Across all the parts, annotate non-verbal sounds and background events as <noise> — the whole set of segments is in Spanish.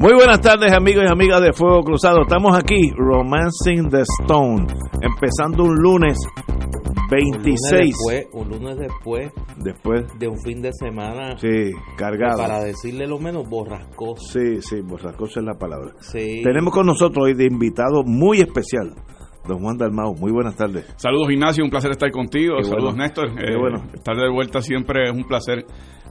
Muy buenas tardes amigos y amigas de Fuego Cruzado. Estamos aquí, Romancing the Stone, empezando un lunes 26. Un lunes después, después de un fin de semana. Sí, cargado. Para decirle lo menos borrascoso. Sí, sí, borrascoso es la palabra. Sí. Tenemos con nosotros hoy de invitado muy especial. Don Juan Dalmau, muy buenas tardes. Saludos Ignacio, un placer estar contigo. Qué Saludos bueno. Néstor. Qué Eh, bueno. Estar de vuelta siempre es un placer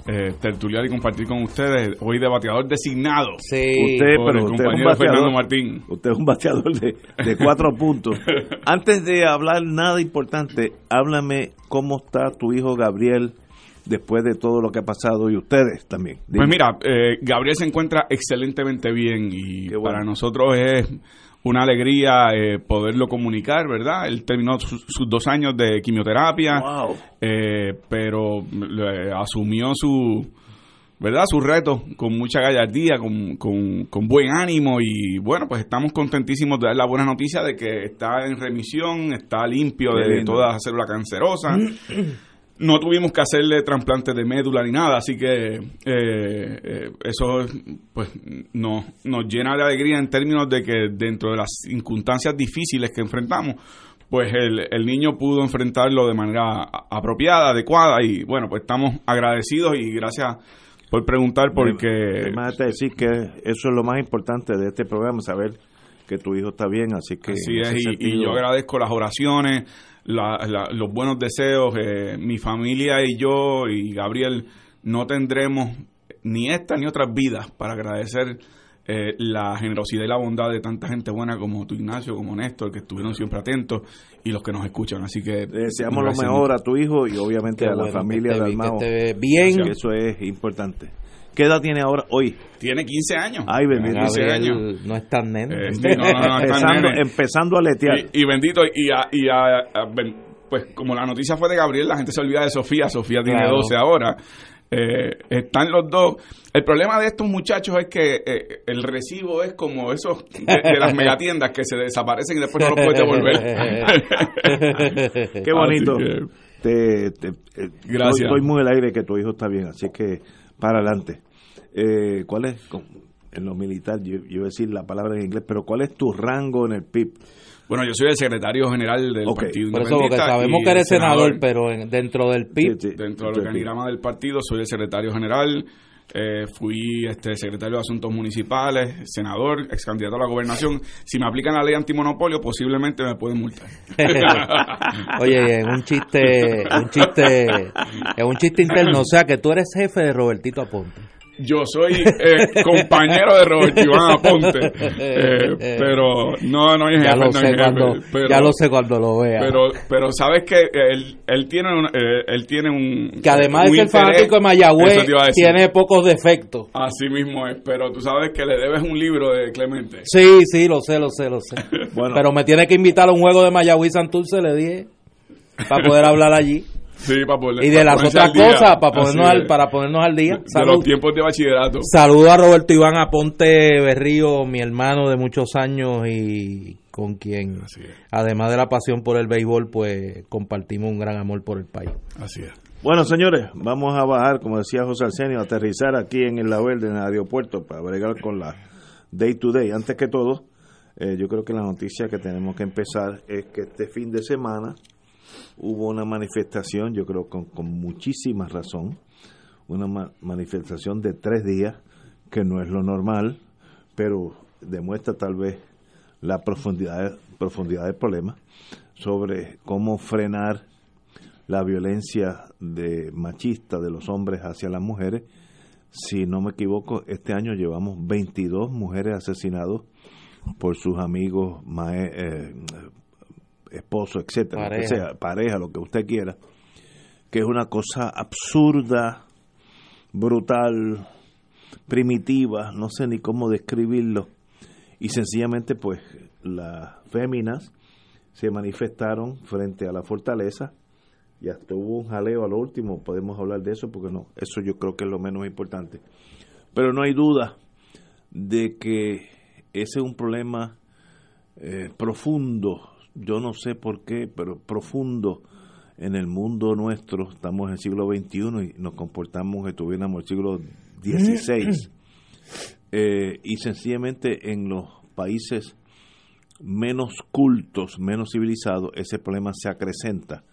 eh, tertuliar y compartir con ustedes. Hoy de bateador designado Sí. Usted, por pero el usted es un compañero Fernando bateador. Martín. Usted es un bateador de, de cuatro puntos. <laughs> Antes de hablar nada importante, háblame cómo está tu hijo Gabriel después de todo lo que ha pasado y ustedes también. Dime. Pues mira, eh, Gabriel se encuentra excelentemente bien y bueno. para nosotros es una alegría eh, poderlo comunicar, ¿verdad? Él terminó sus, sus dos años de quimioterapia, Wow. eh, pero eh, asumió su, ¿verdad? Su reto con mucha gallardía, con, con, con buen ánimo y bueno, pues estamos contentísimos de dar la buena noticia de que está en remisión, está limpio de toda célula cancerosa. <clears throat> No tuvimos que hacerle trasplantes de médula ni nada, así que eh, eh, eso pues nos, nos llena de alegría en términos de que dentro de las circunstancias difíciles que enfrentamos, pues el, el niño pudo enfrentarlo de manera apropiada, adecuada y bueno, pues estamos agradecidos y gracias por preguntar porque Además de decir que eso es lo más importante de este programa, saber que tu hijo está bien, así que Así es, y, yo agradezco las oraciones, la- la- los buenos deseos. eh, mi familia y yo y Gabriel no tendremos ni esta ni otras vidas para agradecer eh, la generosidad y la bondad de tanta gente buena como tu Ignacio, como Néstor, que estuvieron siempre atentos y los que nos escuchan. Así que deseamos lo mejor a tu hijo y obviamente Qué a la bueno, familia que de esté bien, Almao. que esté bien. que Eso es importante. ¿Qué edad tiene ahora hoy? Tiene 15 años. Ay, bendito. Tiene 15 años. No es tan nene. Eh, sí, <laughs> no, no, no, empezando, empezando a letear. Y, y bendito, y, a, y a- pues como la noticia fue de Gabriel, la gente se olvida de Sofía. Sofía tiene Claro. 12 ahora. Eh, están los dos. El problema de estos muchachos es que eh, el recibo es como esos de, de las megatiendas que se desaparecen y después no los puedes devolver. <laughs> Qué bonito. Que, Te, te- eh, Gracias. Estoy, estoy muy alegre que tu hijo está bien, así que para adelante. Eh, ¿Cuál es, en lo militar, yo, yo iba a decir la palabra en inglés, pero cuál es tu rango en el PIB? bueno, yo soy el secretario general del Ok. Partido Por eso, porque sabemos que eres el senador, pero en- dentro del PIB, Sí, sí. dentro del organigrama del partido soy el secretario general eh, fui este secretario de asuntos municipales senador ex candidato a la gobernación si me aplican la ley antimonopolio posiblemente me pueden multar <laughs> oye, un chiste, un chiste, en un chiste interno, o sea que tú eres jefe de Robertito Aponte. Yo soy eh, compañero de Roberto Iván Aponte eh, pero no no es Ya jefe, lo no es sé jefe, cuando, pero, ya lo sé cuando lo vea. pero pero sabes que él, él tiene un, eh, él tiene un que además un de ser interés- fanático de Mayagüez, tiene pocos defectos. Así mismo es, pero tú sabes que le debes un libro de Clemente. Sí, sí, lo sé, lo sé, lo sé. <laughs> Bueno. Pero me tiene que invitar a un juego de Mayagüez Santurce, le dije, para poder hablar allí. Sí, para poder, Y de para las otras cosas, para ponernos, al, para ponernos al día. de, los tiempos de bachillerato. Saludo a Roberto Iván Aponte Berrío, mi hermano de muchos años y con quien, además de la pasión por el béisbol, pues compartimos un gran amor por el país. así es. Bueno, señores, vamos a bajar, como decía José Arsenio, a aterrizar aquí en el La Verde, en el aeropuerto, para bregar con la day to day. Antes que todo, eh, yo creo que la noticia que tenemos que empezar es que este fin de semana hubo una manifestación, yo creo con, con muchísima razón, una ma- manifestación de tres días, que no es lo normal, pero demuestra tal vez la profundidad, profundidad del problema sobre cómo frenar la violencia de machista de los hombres hacia las mujeres. Si no me equivoco, este año llevamos 22 mujeres asesinadas por sus amigos mae- eh, esposo, etcétera, lo que sea, pareja, lo que usted quiera, que es una cosa absurda, brutal, primitiva, no sé ni cómo describirlo, y sencillamente pues las féminas se manifestaron frente a la fortaleza y hasta hubo un jaleo a lo último, podemos hablar de eso porque no, eso yo creo que es lo menos importante. Pero no hay duda de que ese es un problema eh, profundo, yo no sé por qué, pero profundo en el mundo nuestro, estamos en el siglo XXI y nos comportamos como si estuviéramos en el siglo XVI. Eh, y sencillamente en los países menos cultos, menos civilizados, ese problema se acrecenta.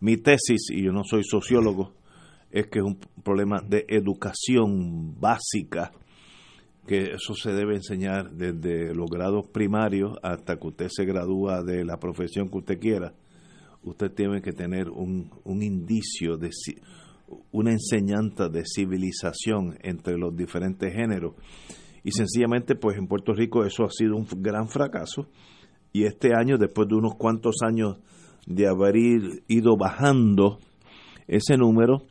Mi tesis, y yo no soy sociólogo, es que es un problema de educación básica, que eso se debe enseñar desde los grados primarios hasta que usted se gradúa de la profesión que usted quiera. Usted tiene que tener un, un indicio de una enseñanza de civilización entre los diferentes géneros. Y sencillamente, pues en Puerto Rico eso ha sido un gran fracaso. Y este año, después de unos cuantos años de haber ido bajando ese número,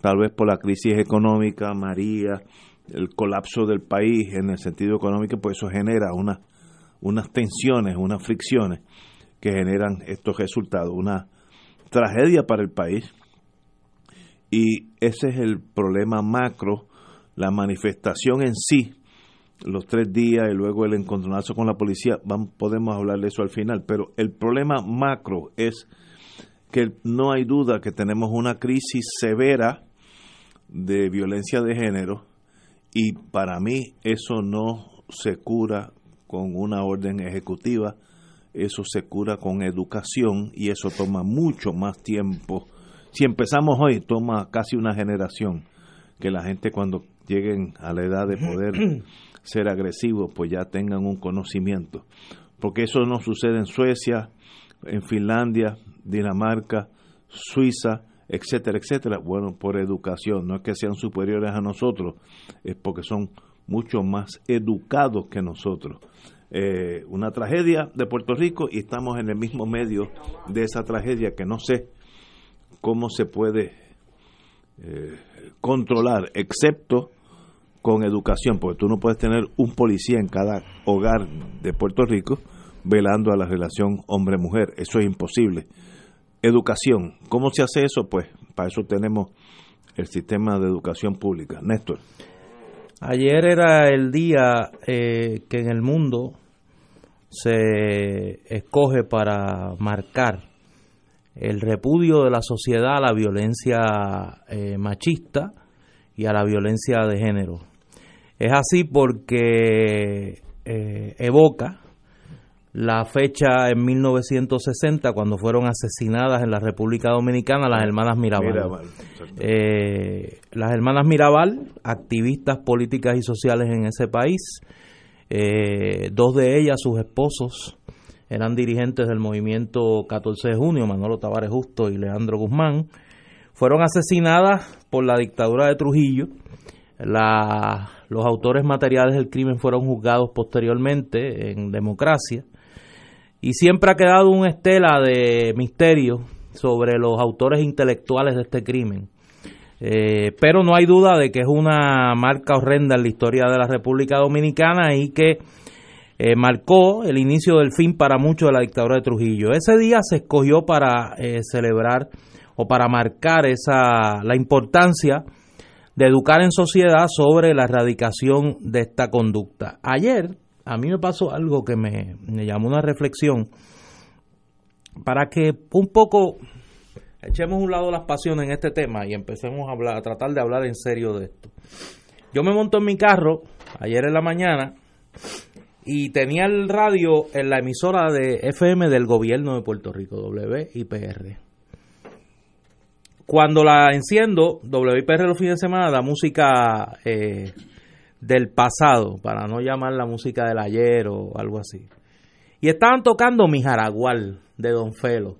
tal vez por la crisis económica, María, el colapso del país en el sentido económico, pues eso genera una, unas tensiones, unas fricciones que generan estos resultados, una tragedia para el país. Y ese es el problema macro, la manifestación en sí, los tres días y luego el encontronazo con la policía, podemos hablar de eso al final, pero el problema macro es que no hay duda que tenemos una crisis severa de violencia de género y para mí eso no se cura con una orden ejecutiva, eso se cura con educación y eso toma mucho más tiempo. Si empezamos hoy, toma casi una generación que la gente cuando lleguen a la edad de poder <clears throat> ser agresivos, pues ya tengan un conocimiento. Porque eso no sucede en Suecia, en Finlandia, Dinamarca, Suiza, etcétera, etcétera. Bueno, por educación, no es que sean superiores a nosotros, es porque son mucho más educados que nosotros. Eh, una tragedia de Puerto Rico y estamos en el mismo medio de esa tragedia que no sé cómo se puede eh, controlar, excepto con educación, porque tú no puedes tener un policía en cada hogar de Puerto Rico velando a la relación hombre-mujer, eso es imposible Educación. ¿Cómo se hace eso? Pues para eso tenemos el sistema de educación pública. Néstor. Ayer era el día eh, que en el mundo se escoge para marcar el repudio de la sociedad a la violencia eh, machista y a la violencia de género. Es así porque eh, evoca la fecha en 1960 cuando fueron asesinadas en la República Dominicana las hermanas Mirabal. Eh, las hermanas Mirabal, activistas políticas y sociales en ese país, eh, dos de ellas, sus esposos, eran dirigentes del movimiento 14 de junio, Manolo Tavares Justo y Leandro Guzmán, fueron asesinadas por la dictadura de Trujillo. los autores materiales del crimen fueron juzgados posteriormente en democracia y siempre ha quedado una estela de misterio sobre los autores intelectuales de este crimen. Eh, pero no hay duda de que es una marca horrenda en la historia de la República Dominicana y que eh, marcó el inicio del fin para muchos de la dictadura de Trujillo. Ese día se escogió para eh, celebrar o para marcar esa la importancia de educar en sociedad sobre la erradicación de esta conducta. Ayer a mí me pasó algo que me, llamó una reflexión para que un poco echemos un lado las pasiones en este tema y empecemos a, hablar, a tratar de hablar en serio de esto. Yo me monto en mi carro ayer en la mañana y tenía el radio en la emisora de FM del gobierno de Puerto Rico, WIPR. Cuando la enciendo, WIPR los fines de semana da música eh, del pasado, para no llamar la música del ayer o algo así. Y estaban tocando mi jaragual de Don Felo.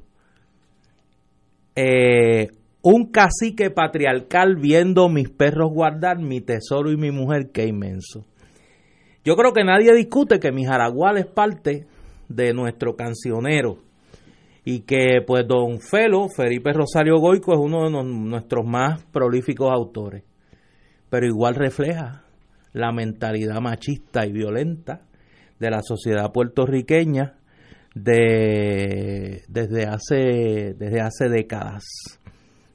Eh, un cacique patriarcal viendo mis perros guardar mi tesoro y mi mujer, qué inmenso. Yo creo que nadie discute que mi jaragual es parte de nuestro cancionero y que pues don Felo, Felipe Rosario Goico, es uno de nuestros más prolíficos autores, pero igual refleja la mentalidad machista y violenta de la sociedad puertorriqueña de, desde, hace, desde hace décadas,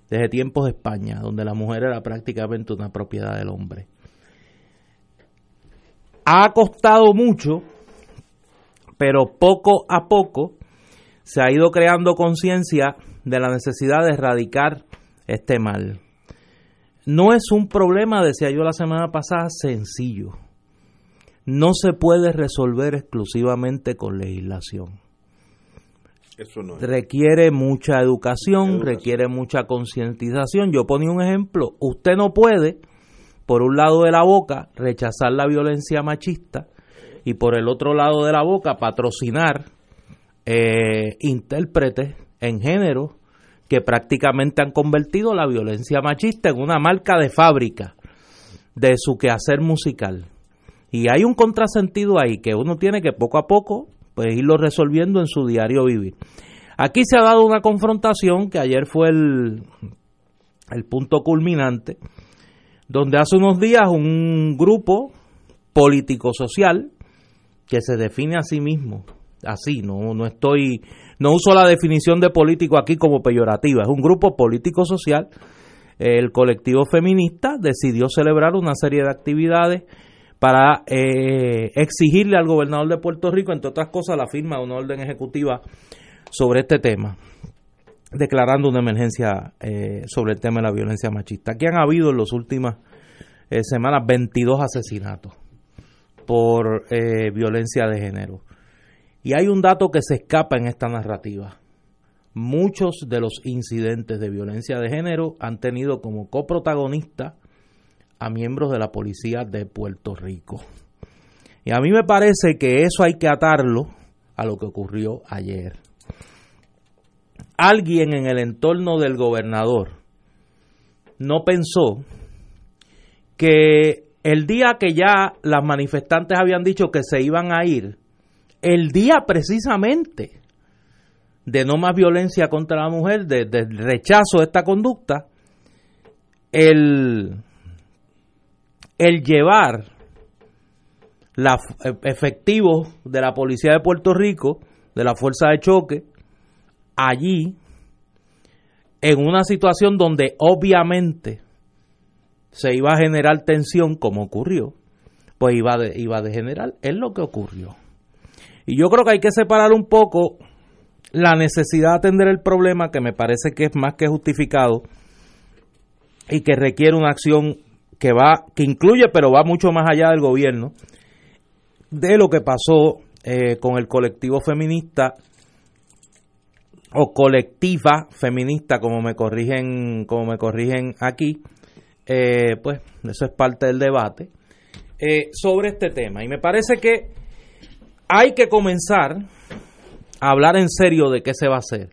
desde tiempos de España, donde la mujer era prácticamente una propiedad del hombre. Ha costado mucho, pero poco a poco se ha ido creando conciencia de la necesidad de erradicar este mal. No es un problema, decía yo la semana pasada, sencillo. No se puede resolver exclusivamente con legislación. Eso no Requiere mucha educación, requiere mucha concientización. Yo ponía un ejemplo. Usted no puede, por un lado de la boca, rechazar la violencia machista y por el otro lado de la boca patrocinar eh, intérpretes en género que prácticamente han convertido la violencia machista en una marca de fábrica de su quehacer musical. Y hay un contrasentido ahí que uno tiene que poco a poco pues irlo resolviendo en su diario vivir. Aquí se ha dado una confrontación que ayer fue el, el punto culminante, donde hace unos días un grupo político-social que se define a sí mismo, así, no, no estoy no uso la definición de político aquí como peyorativa, es un grupo político-social. El colectivo feminista decidió celebrar una serie de actividades para eh, exigirle al gobernador de Puerto Rico, entre otras cosas, la firma de una orden ejecutiva sobre este tema, declarando una emergencia eh, sobre el tema de la violencia machista. Aquí han habido en las últimas eh, semanas 22 asesinatos por violencia de género. Y hay un dato que se escapa en esta narrativa. Muchos de los incidentes de violencia de género han tenido como coprotagonista a miembros de la policía de Puerto Rico. Y a mí me parece que eso hay que atarlo a lo que ocurrió ayer. Alguien en el entorno del gobernador no pensó que el día que ya las manifestantes habían dicho que se iban a ir, el día precisamente de no más violencia contra la mujer, de, rechazo de esta conducta, el, llevar e, efectivos de la Policía de Puerto Rico, de la Fuerza de Choque, allí, en una situación donde obviamente se iba a generar tensión, como ocurrió, pues iba a degenerar. Es lo que ocurrió. Y yo creo que hay que separar un poco la necesidad de atender el problema, que me parece que es más que justificado, y que requiere una acción que va, que incluye, pero va mucho más allá del gobierno, de lo que pasó eh, con el colectivo feminista o colectiva feminista, como me corrigen, como me corrigen aquí, eh, pues eso es parte del debate eh, sobre este tema. Y me parece que hay que comenzar a hablar en serio de qué se va a hacer.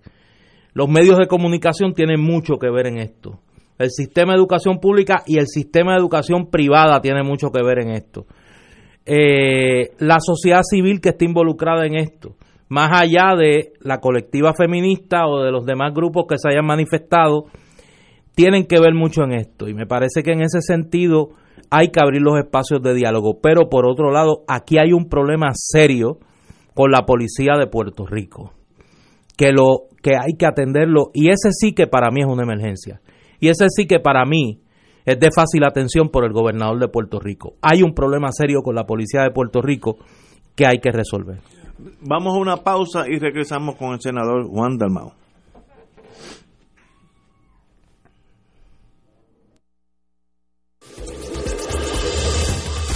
Los medios de comunicación tienen mucho que ver en esto. El sistema de educación pública y el sistema de educación privada tienen mucho que ver en esto. Eh, la sociedad civil que está involucrada en esto, más allá de la colectiva feminista o de los demás grupos que se hayan manifestado, tienen que ver mucho en esto. Y me parece que en ese sentido hay que abrir los espacios de diálogo. Pero por otro lado, aquí hay un problema serio con la policía de Puerto Rico, que lo que hay que atenderlo y ese sí que para mí es una emergencia. Y ese sí que para mí es de fácil atención por el gobernador de Puerto Rico. Hay un problema serio con la policía de Puerto Rico que hay que resolver. Vamos a una pausa y regresamos con el senador Juan Dalmau.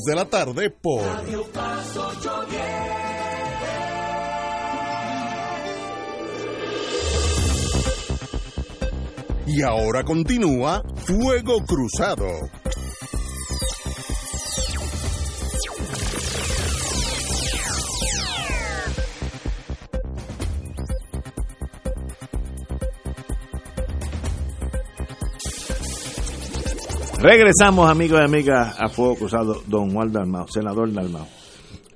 de la tarde por Radio Paz 810. Y ahora continúa Fuego Cruzado. Regresamos, amigos y amigas, a Fuego Cruzado, don Juan Dalmao, senador Dalmao.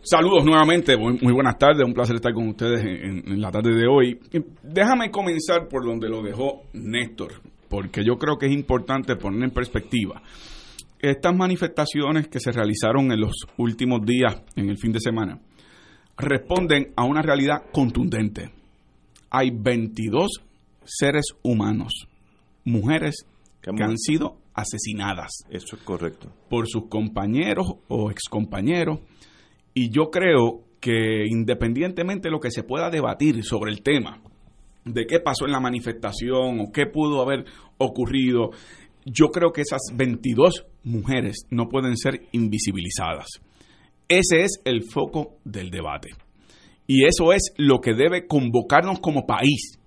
Saludos nuevamente, muy, muy buenas tardes, un placer estar con ustedes en, en la tarde de hoy. Déjame comenzar por donde lo dejó Néstor, porque yo creo que es importante poner en perspectiva. Estas manifestaciones que se realizaron en los últimos días, en el fin de semana, responden a una realidad contundente. Hay 22 seres humanos, mujeres que han sido asesinadas Eso es correcto. por sus compañeros o excompañeros. Y yo creo que independientemente de lo que se pueda debatir sobre el tema, de qué pasó en la manifestación o qué pudo haber ocurrido, yo creo que esas 22 mujeres no pueden ser invisibilizadas. Ese es el foco del debate. Y eso es lo que debe convocarnos como país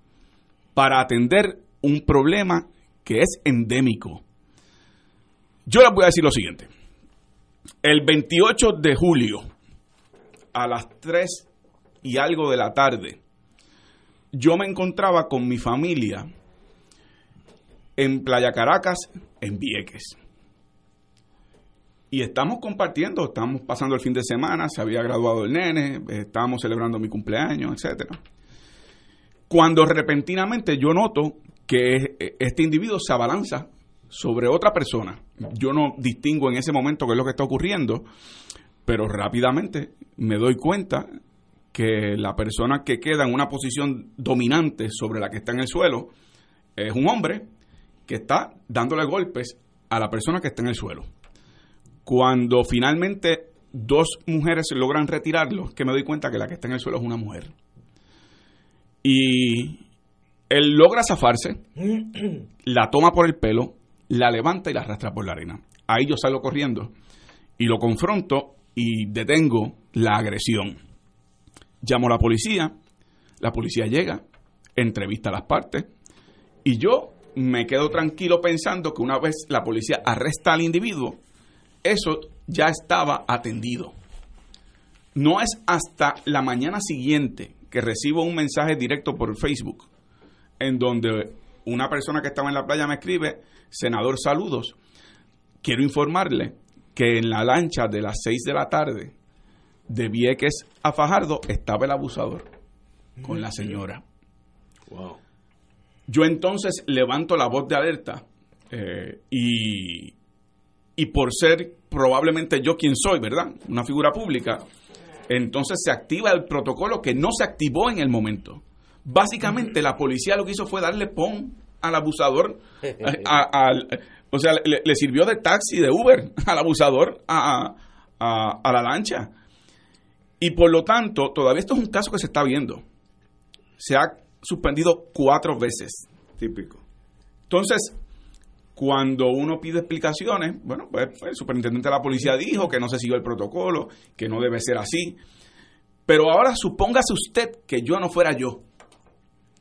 para atender un problema que es endémico. Yo les voy a decir lo siguiente. El 28 de julio, a las 3 y algo de la tarde, yo me encontraba con mi familia en Playa Caracas, en Vieques. Y estamos compartiendo, estamos pasando el fin de semana, se había graduado el nene, estábamos celebrando mi cumpleaños, etcétera. Cuando repentinamente yo noto que este individuo se abalanza sobre otra persona. Yo no distingo en ese momento qué es lo que está ocurriendo, pero rápidamente me doy cuenta que la persona que queda en una posición dominante sobre la que está en el suelo es un hombre que está dándole golpes a la persona que está en el suelo. Cuando finalmente dos mujeres logran retirarlo, que me doy cuenta que la que está en el suelo es una mujer. Y él logra zafarse, <clears throat> la toma por el pelo, la levanta y la arrastra por la arena. Ahí yo salgo corriendo y lo confronto y detengo la agresión. Llamo a la policía, la policía llega, entrevista a las partes y yo me quedo tranquilo pensando que una vez la policía arresta al individuo, eso ya estaba atendido. No es hasta la mañana siguiente que recibo un mensaje directo por Facebook en donde una persona que estaba en la playa me escribe, senador, saludos. Quiero informarle que en la lancha de las 6 de la tarde de Vieques a Fajardo estaba el abusador con la señora. Wow. Yo entonces levanto la voz de alerta eh, y, y por ser probablemente yo quien soy, ¿verdad? Una figura pública, entonces se activa el protocolo que no se activó en el momento. Básicamente la policía lo que hizo fue darle pon al abusador, <laughs> a- o sea, le, le sirvió de taxi, de Uber <laughs> al abusador a, a- a la lancha. Y por lo tanto, todavía esto es un caso que se está viendo. Se ha suspendido cuatro veces. Típico. Entonces, cuando uno pide explicaciones, bueno, pues, pues, el superintendente de la policía dijo que no se siguió el protocolo, que no debe ser así. Pero ahora supóngase usted que yo no fuera yo,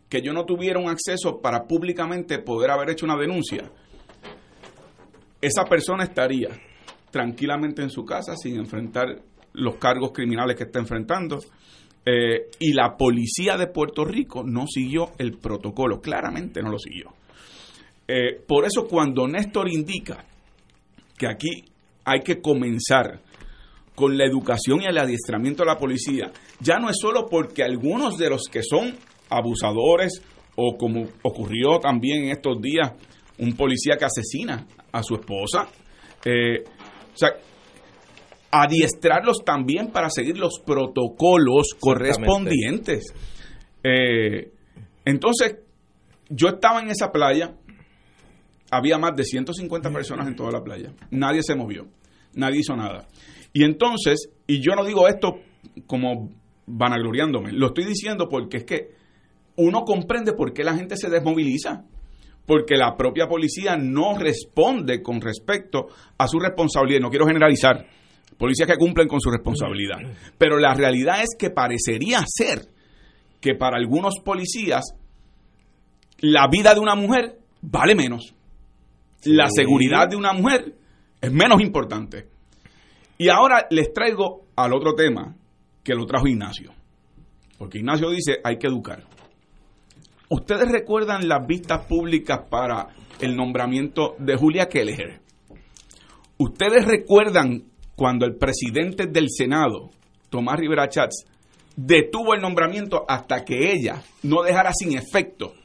que yo no tuviera un acceso para públicamente poder haber hecho una denuncia. Esa persona estaría tranquilamente en su casa sin enfrentar los cargos criminales que está enfrentando. Eh, y la policía de Puerto Rico no siguió el protocolo, claramente no lo siguió. Eh, por eso cuando Néstor indica que aquí hay que comenzar con la educación y el adiestramiento de la policía, ya no es solo porque algunos de los que son abusadores o como ocurrió también en estos días, un policía que asesina a su esposa, eh, o sea, adiestrarlos también para seguir los protocolos correspondientes. Eh, entonces, yo estaba en esa playa, había más de 150 personas en toda la playa, nadie se movió, nadie hizo nada. Y entonces, y yo no digo esto como vanagloriándome, lo estoy diciendo porque es que uno comprende por qué la gente se desmoviliza, porque la propia policía no responde con respecto a su responsabilidad. No quiero generalizar, policías que cumplen con su responsabilidad, pero la realidad es que parecería ser que para algunos policías la vida de una mujer vale menos. La seguridad de una mujer es menos importante. Y ahora les traigo al otro tema que lo trajo Ignacio. Porque Ignacio dice, hay que educar. ¿Ustedes recuerdan las vistas públicas para el nombramiento de Julia Kelleher? ¿Ustedes recuerdan cuando el presidente del Senado, Tomás Rivera Chats, detuvo el nombramiento hasta que ella no dejara sin efecto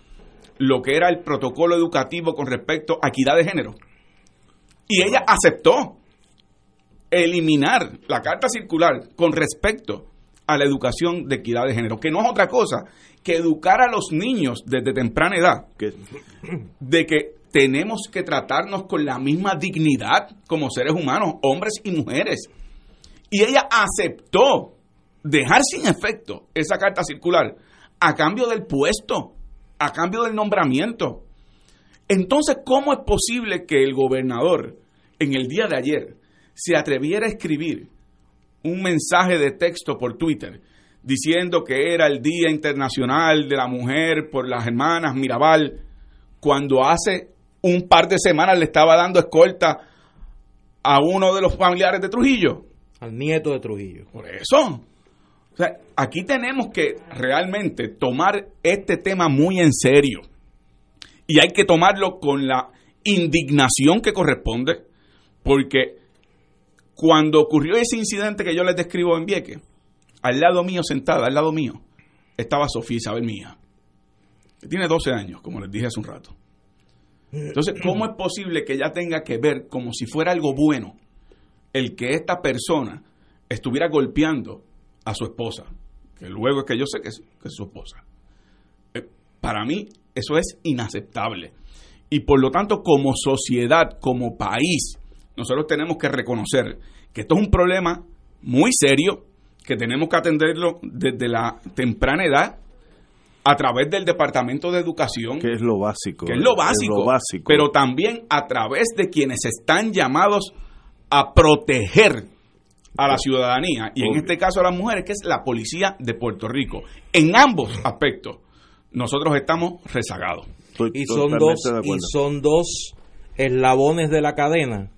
lo que era el protocolo educativo con respecto a equidad de género? Y ella aceptó eliminar la carta circular con respecto a la educación de equidad de género, que no es otra cosa que educar a los niños desde temprana edad Que- de que tenemos que tratarnos con la misma dignidad como seres humanos, hombres y mujeres. Y ella aceptó dejar sin efecto esa carta circular a cambio del puesto, a cambio del nombramiento. Entonces, ¿cómo es posible que el gobernador en el día de ayer se atreviera a escribir un mensaje de texto por Twitter diciendo que era el Día Internacional de la Mujer por las hermanas Mirabal, cuando hace un par de semanas le estaba dando escolta a uno de los familiares de Trujillo? Al nieto de Trujillo. Por eso. O sea, aquí tenemos que realmente tomar este tema muy en serio. Y hay que tomarlo con la indignación que corresponde, porque cuando ocurrió ese incidente que yo les describo en Vieques, al lado mío, sentada, al lado mío, estaba Sofía Isabel Mía, que tiene 12 años, como les dije hace un rato. Entonces, ¿cómo es posible que ella tenga que ver como si fuera algo bueno el que esta persona estuviera golpeando a su esposa? Que luego es que yo sé que es, su esposa. Eh, para mí, eso es inaceptable. Y por lo tanto, como sociedad, como país, nosotros tenemos que reconocer que esto es un problema muy serio, que tenemos que atenderlo desde la temprana edad a través del Departamento de Educación, que es lo básico. que es lo básico, lo básico. pero también a través de quienes están llamados a proteger a la ciudadanía, y en este caso a las mujeres, que es la policía de Puerto Rico. En ambos aspectos, nosotros estamos rezagados. Estoy Y son dos, de y son dos eslabones de la cadena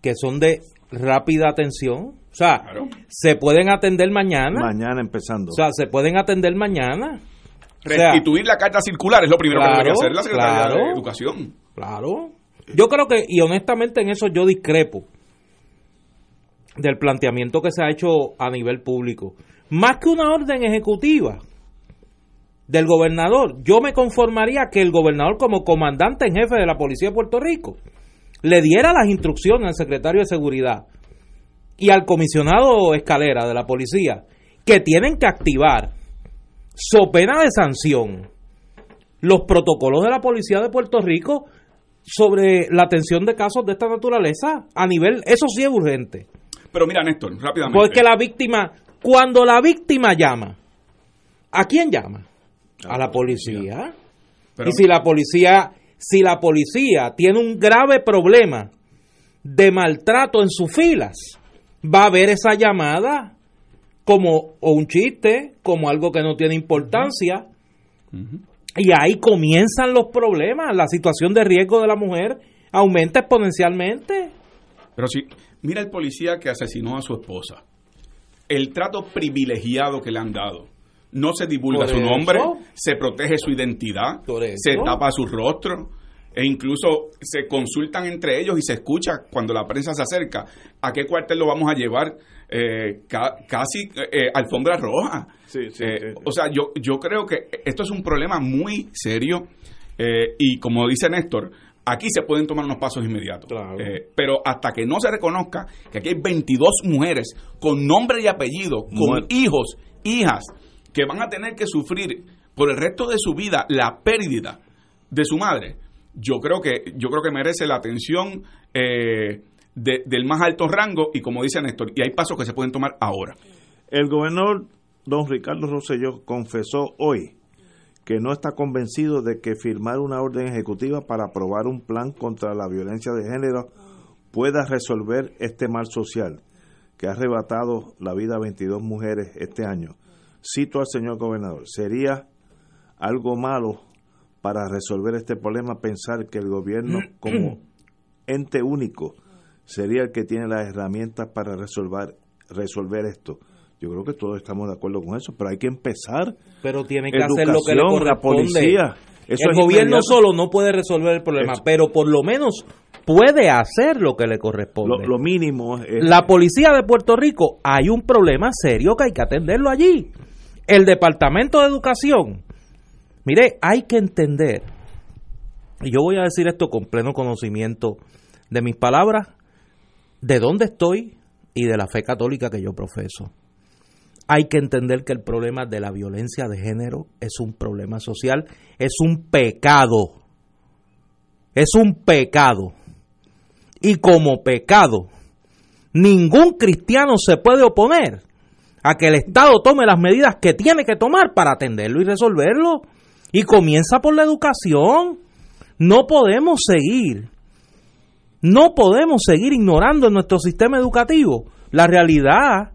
que son de rápida atención. O sea, Claro. se pueden atender mañana. Mañana empezando. O sea, se pueden atender mañana. O sea, Restituir la carta circular es lo primero Claro, que debería hacer la Secretaría claro. de Educación. Claro. Yo creo que, y honestamente en eso yo discrepo. del planteamiento que se ha hecho a nivel público. Más que una orden ejecutiva del gobernador, yo me conformaría que el gobernador como comandante en jefe de la Policía de Puerto Rico le diera las instrucciones al secretario de Seguridad y al comisionado Escalera de la policía que tienen que activar, so pena de sanción, los protocolos de la policía de Puerto Rico sobre la atención de casos de esta naturaleza a nivel, eso sí es urgente. Pero mira, Néstor, rápidamente. Porque la víctima, cuando la víctima llama, ¿a quién llama? A la policía. Pero- y si la policía, si la policía tiene un grave problema de maltrato en sus filas, va a ver esa llamada como o un chiste, como algo que no tiene importancia. Y ahí comienzan los problemas. La situación de riesgo de la mujer aumenta exponencialmente. Pero sí, mira el policía que asesinó a su esposa. El trato privilegiado que le han dado. No se divulga su eso. nombre, se protege su identidad, se tapa su rostro e incluso se consultan entre ellos y se escucha cuando la prensa se acerca a qué cuartel lo vamos a llevar eh, ca- casi eh, alfombra roja. Sí, sí, Eh, sí. O sea, yo, yo creo que esto es un problema muy serio eh, y como dice Néstor, aquí se pueden tomar unos pasos inmediatos. Claro. Eh, pero hasta que no se reconozca que aquí hay 22 mujeres con nombre y apellido, con hijos, hijas, que van a tener que sufrir por el resto de su vida la pérdida de su madre, yo creo que, yo creo que merece la atención eh, de- del más alto rango y como dice Néstor, y hay pasos que se pueden tomar ahora. El gobernador don Ricardo Rosselló confesó hoy que no está convencido de que firmar una orden ejecutiva para aprobar un plan contra la violencia de género pueda resolver este mal social que ha arrebatado la vida a 22 mujeres este año. Cito al señor gobernador, sería algo malo para resolver este problema pensar que el gobierno como ente único sería el que tiene las herramientas para resolver, resolver esto. Yo creo que todos estamos de acuerdo con eso, pero hay que empezar. Pero tiene que hacer lo que le Educación, la corresponde. policía. Eso el gobierno inmediato. solo no puede resolver el problema, Eso. pero por lo menos puede hacer lo que le corresponde. Lo, lo mínimo es La policía de Puerto Rico, hay un problema serio que hay que atenderlo allí. El Departamento de Educación, mire, hay que entender, y yo voy a decir esto con pleno conocimiento de mis palabras, de dónde estoy y de la fe católica que yo profeso. Hay que entender que el problema de la violencia de género es un problema social, es un pecado. Es un pecado. Y como pecado, ningún cristiano se puede oponer a que el Estado tome las medidas que tiene que tomar para atenderlo y resolverlo. Y comienza por la educación. No podemos seguir, no podemos seguir ignorando en nuestro sistema educativo la realidad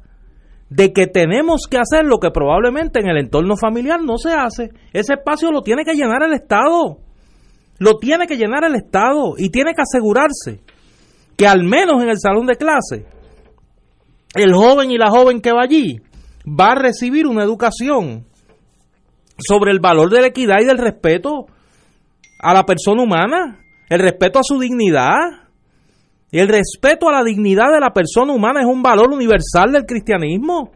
de que tenemos que hacer lo que probablemente en el entorno familiar no se hace. Ese espacio lo tiene que llenar el Estado. Lo tiene que llenar el Estado y tiene que asegurarse que al menos en el salón de clase el joven y la joven que va allí va a recibir una educación sobre el valor de la equidad y del respeto a la persona humana, el respeto a su dignidad. El respeto a la dignidad de la persona humana es un valor universal del cristianismo.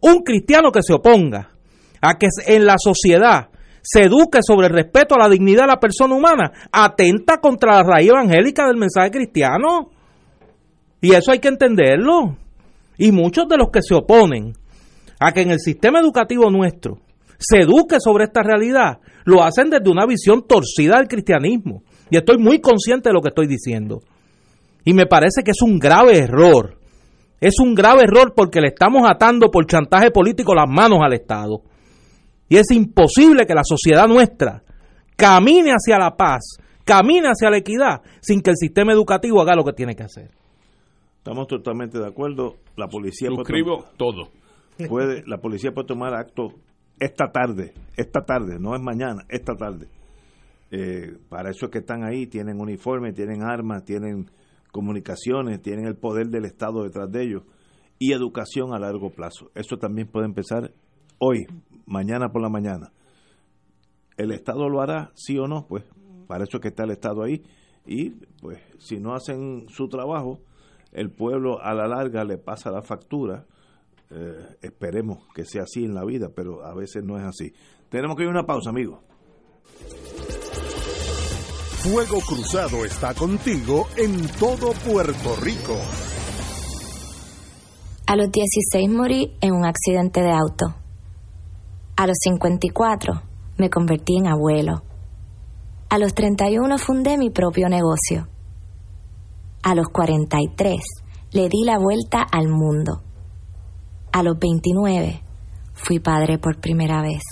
Un cristiano que se oponga a que en la sociedad se eduque sobre el respeto a la dignidad de la persona humana, atenta contra la raíz evangélica del mensaje cristiano. Y eso hay que entenderlo. Y muchos de los que se oponen a que en el sistema educativo nuestro se eduque sobre esta realidad, lo hacen desde una visión torcida del cristianismo. Y estoy muy consciente de lo que estoy diciendo. Y me parece que es un grave error. Es un grave error porque le estamos atando por chantaje político las manos al Estado. Y es imposible que la sociedad nuestra camine hacia la paz, camine hacia la equidad, sin que el sistema educativo haga lo que tiene que hacer. Estamos totalmente de acuerdo. La policía puede todo. puede, la policía puede tomar acto esta tarde, esta tarde, no es mañana, esta tarde. Eh, para eso es que están ahí, tienen uniforme, tienen armas, tienen comunicaciones, tienen el poder del Estado detrás de ellos y educación a largo plazo. Eso también puede empezar hoy, mañana por la mañana. ¿El Estado lo hará, sí o no? Pues para eso es que está el Estado ahí y pues si no hacen su trabajo, el pueblo a la larga le pasa la factura. Eh, esperemos que sea así en la vida, pero a veces no es así. Tenemos que ir a una pausa, amigos. Fuego Cruzado está contigo en todo Puerto Rico. A los 16 morí en un accidente de auto. A los 54 me convertí en abuelo. A los 31 fundé mi propio negocio. A los 43 le di la vuelta al mundo. A los 29 fui padre por primera vez.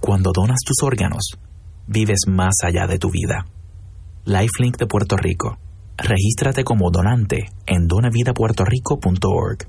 Cuando donas tus órganos, vives más allá de tu vida. Lifelink de Puerto Rico. Regístrate como donante en donavidapuertorico.org.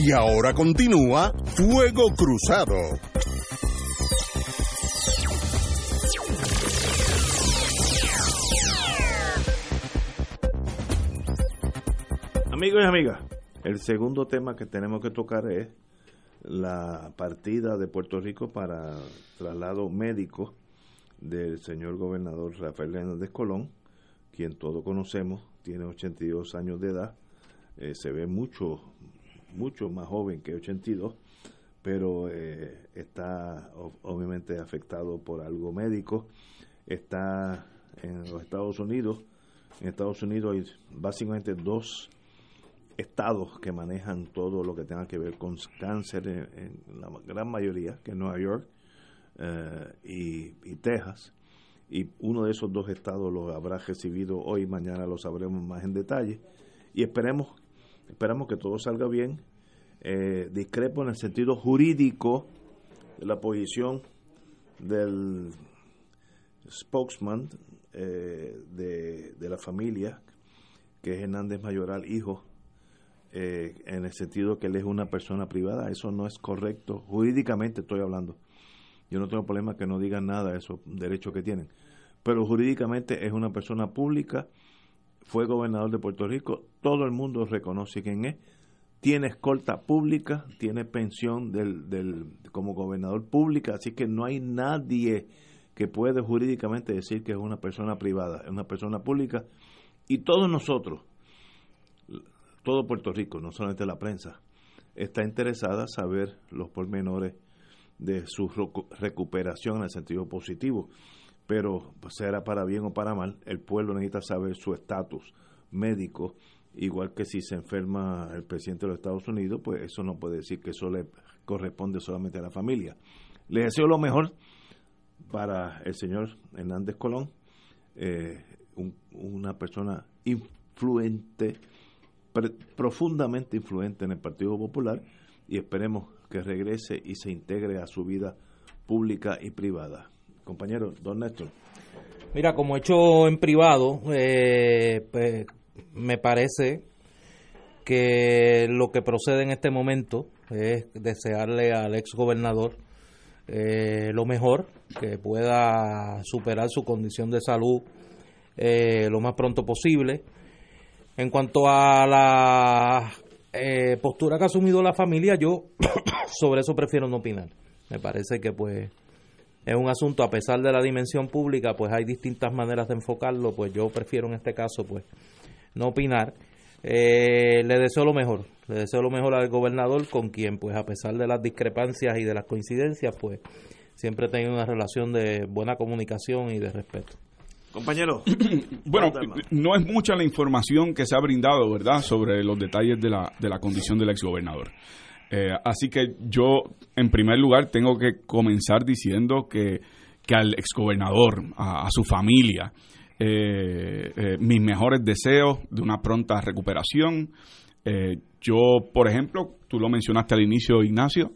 Y ahora continúa Fuego Cruzado. Amigos y amigas, el segundo tema que tenemos que tocar es la partida de Puerto Rico para traslado médico del señor gobernador Rafael Hernández Colón, quien todos conocemos, tiene 82 años de edad, eh, se ve mucho, mucho más joven que 82, pero eh, está obviamente afectado por algo médico, está en los Estados Unidos, en Estados Unidos hay básicamente dos estados que manejan todo lo que tenga que ver con cáncer en, la gran mayoría, que es Nueva York eh, y, y Texas. Y uno de esos dos estados lo habrá recibido hoy, mañana lo sabremos más en detalle. Y esperemos, esperamos que todo salga bien. Eh, discrepo en el sentido jurídico de la posición del spokesman eh, de, de la familia, que es Hernández Mayoral, hijo, eh, en el sentido que él es una persona privada. Eso no es correcto. Jurídicamente estoy hablando. Yo no tengo problema que no digan nada de esos derechos que tienen. Pero jurídicamente es una persona pública, fue gobernador de Puerto Rico, todo el mundo reconoce quién es, tiene escolta pública, tiene pensión del, del, como gobernador pública, así que no hay nadie que puede jurídicamente decir que es una persona privada, es una persona pública. Y todos nosotros, todo Puerto Rico, no solamente la prensa, está interesada en saber los pormenores de su recu- recuperación en el sentido positivo. Pero pues, sea para bien o para mal, el pueblo necesita saber su estatus médico, igual que si se enferma el presidente de los Estados Unidos, pues eso no puede decir que eso le corresponde solamente a la familia. Les deseo lo mejor para el señor Hernández Colón, eh, un- una persona influente, pre- profundamente influente en el Partido Popular y esperemos que regrese y se integre a su vida pública y privada. Compañero, don Néstor. Mira, como he hecho en privado, eh, pues, me parece que lo que procede en este momento es desearle al ex gobernador eh, lo mejor, que pueda superar su condición de salud eh, lo más pronto posible. En cuanto a la eh, postura que ha asumido la familia, yo <coughs> sobre eso prefiero no opinar. Me parece que pues es un asunto, a pesar de la dimensión pública, pues hay distintas maneras de enfocarlo, pues yo prefiero en este caso pues no opinar. Eh, le deseo lo mejor, le deseo lo mejor al gobernador con quien pues a pesar de las discrepancias y de las coincidencias pues siempre he tenido una relación de buena comunicación y de respeto. Compañero. <clears throat> bueno, no es mucha la información que se ha brindado, ¿verdad?, sobre los detalles de la, de la condición del exgobernador. Eh, así que yo, en primer lugar, tengo que comenzar diciendo que, que al exgobernador, a, a su familia, eh, eh, mis mejores deseos de una pronta recuperación. Eh, yo, por ejemplo, tú lo mencionaste al inicio, Ignacio,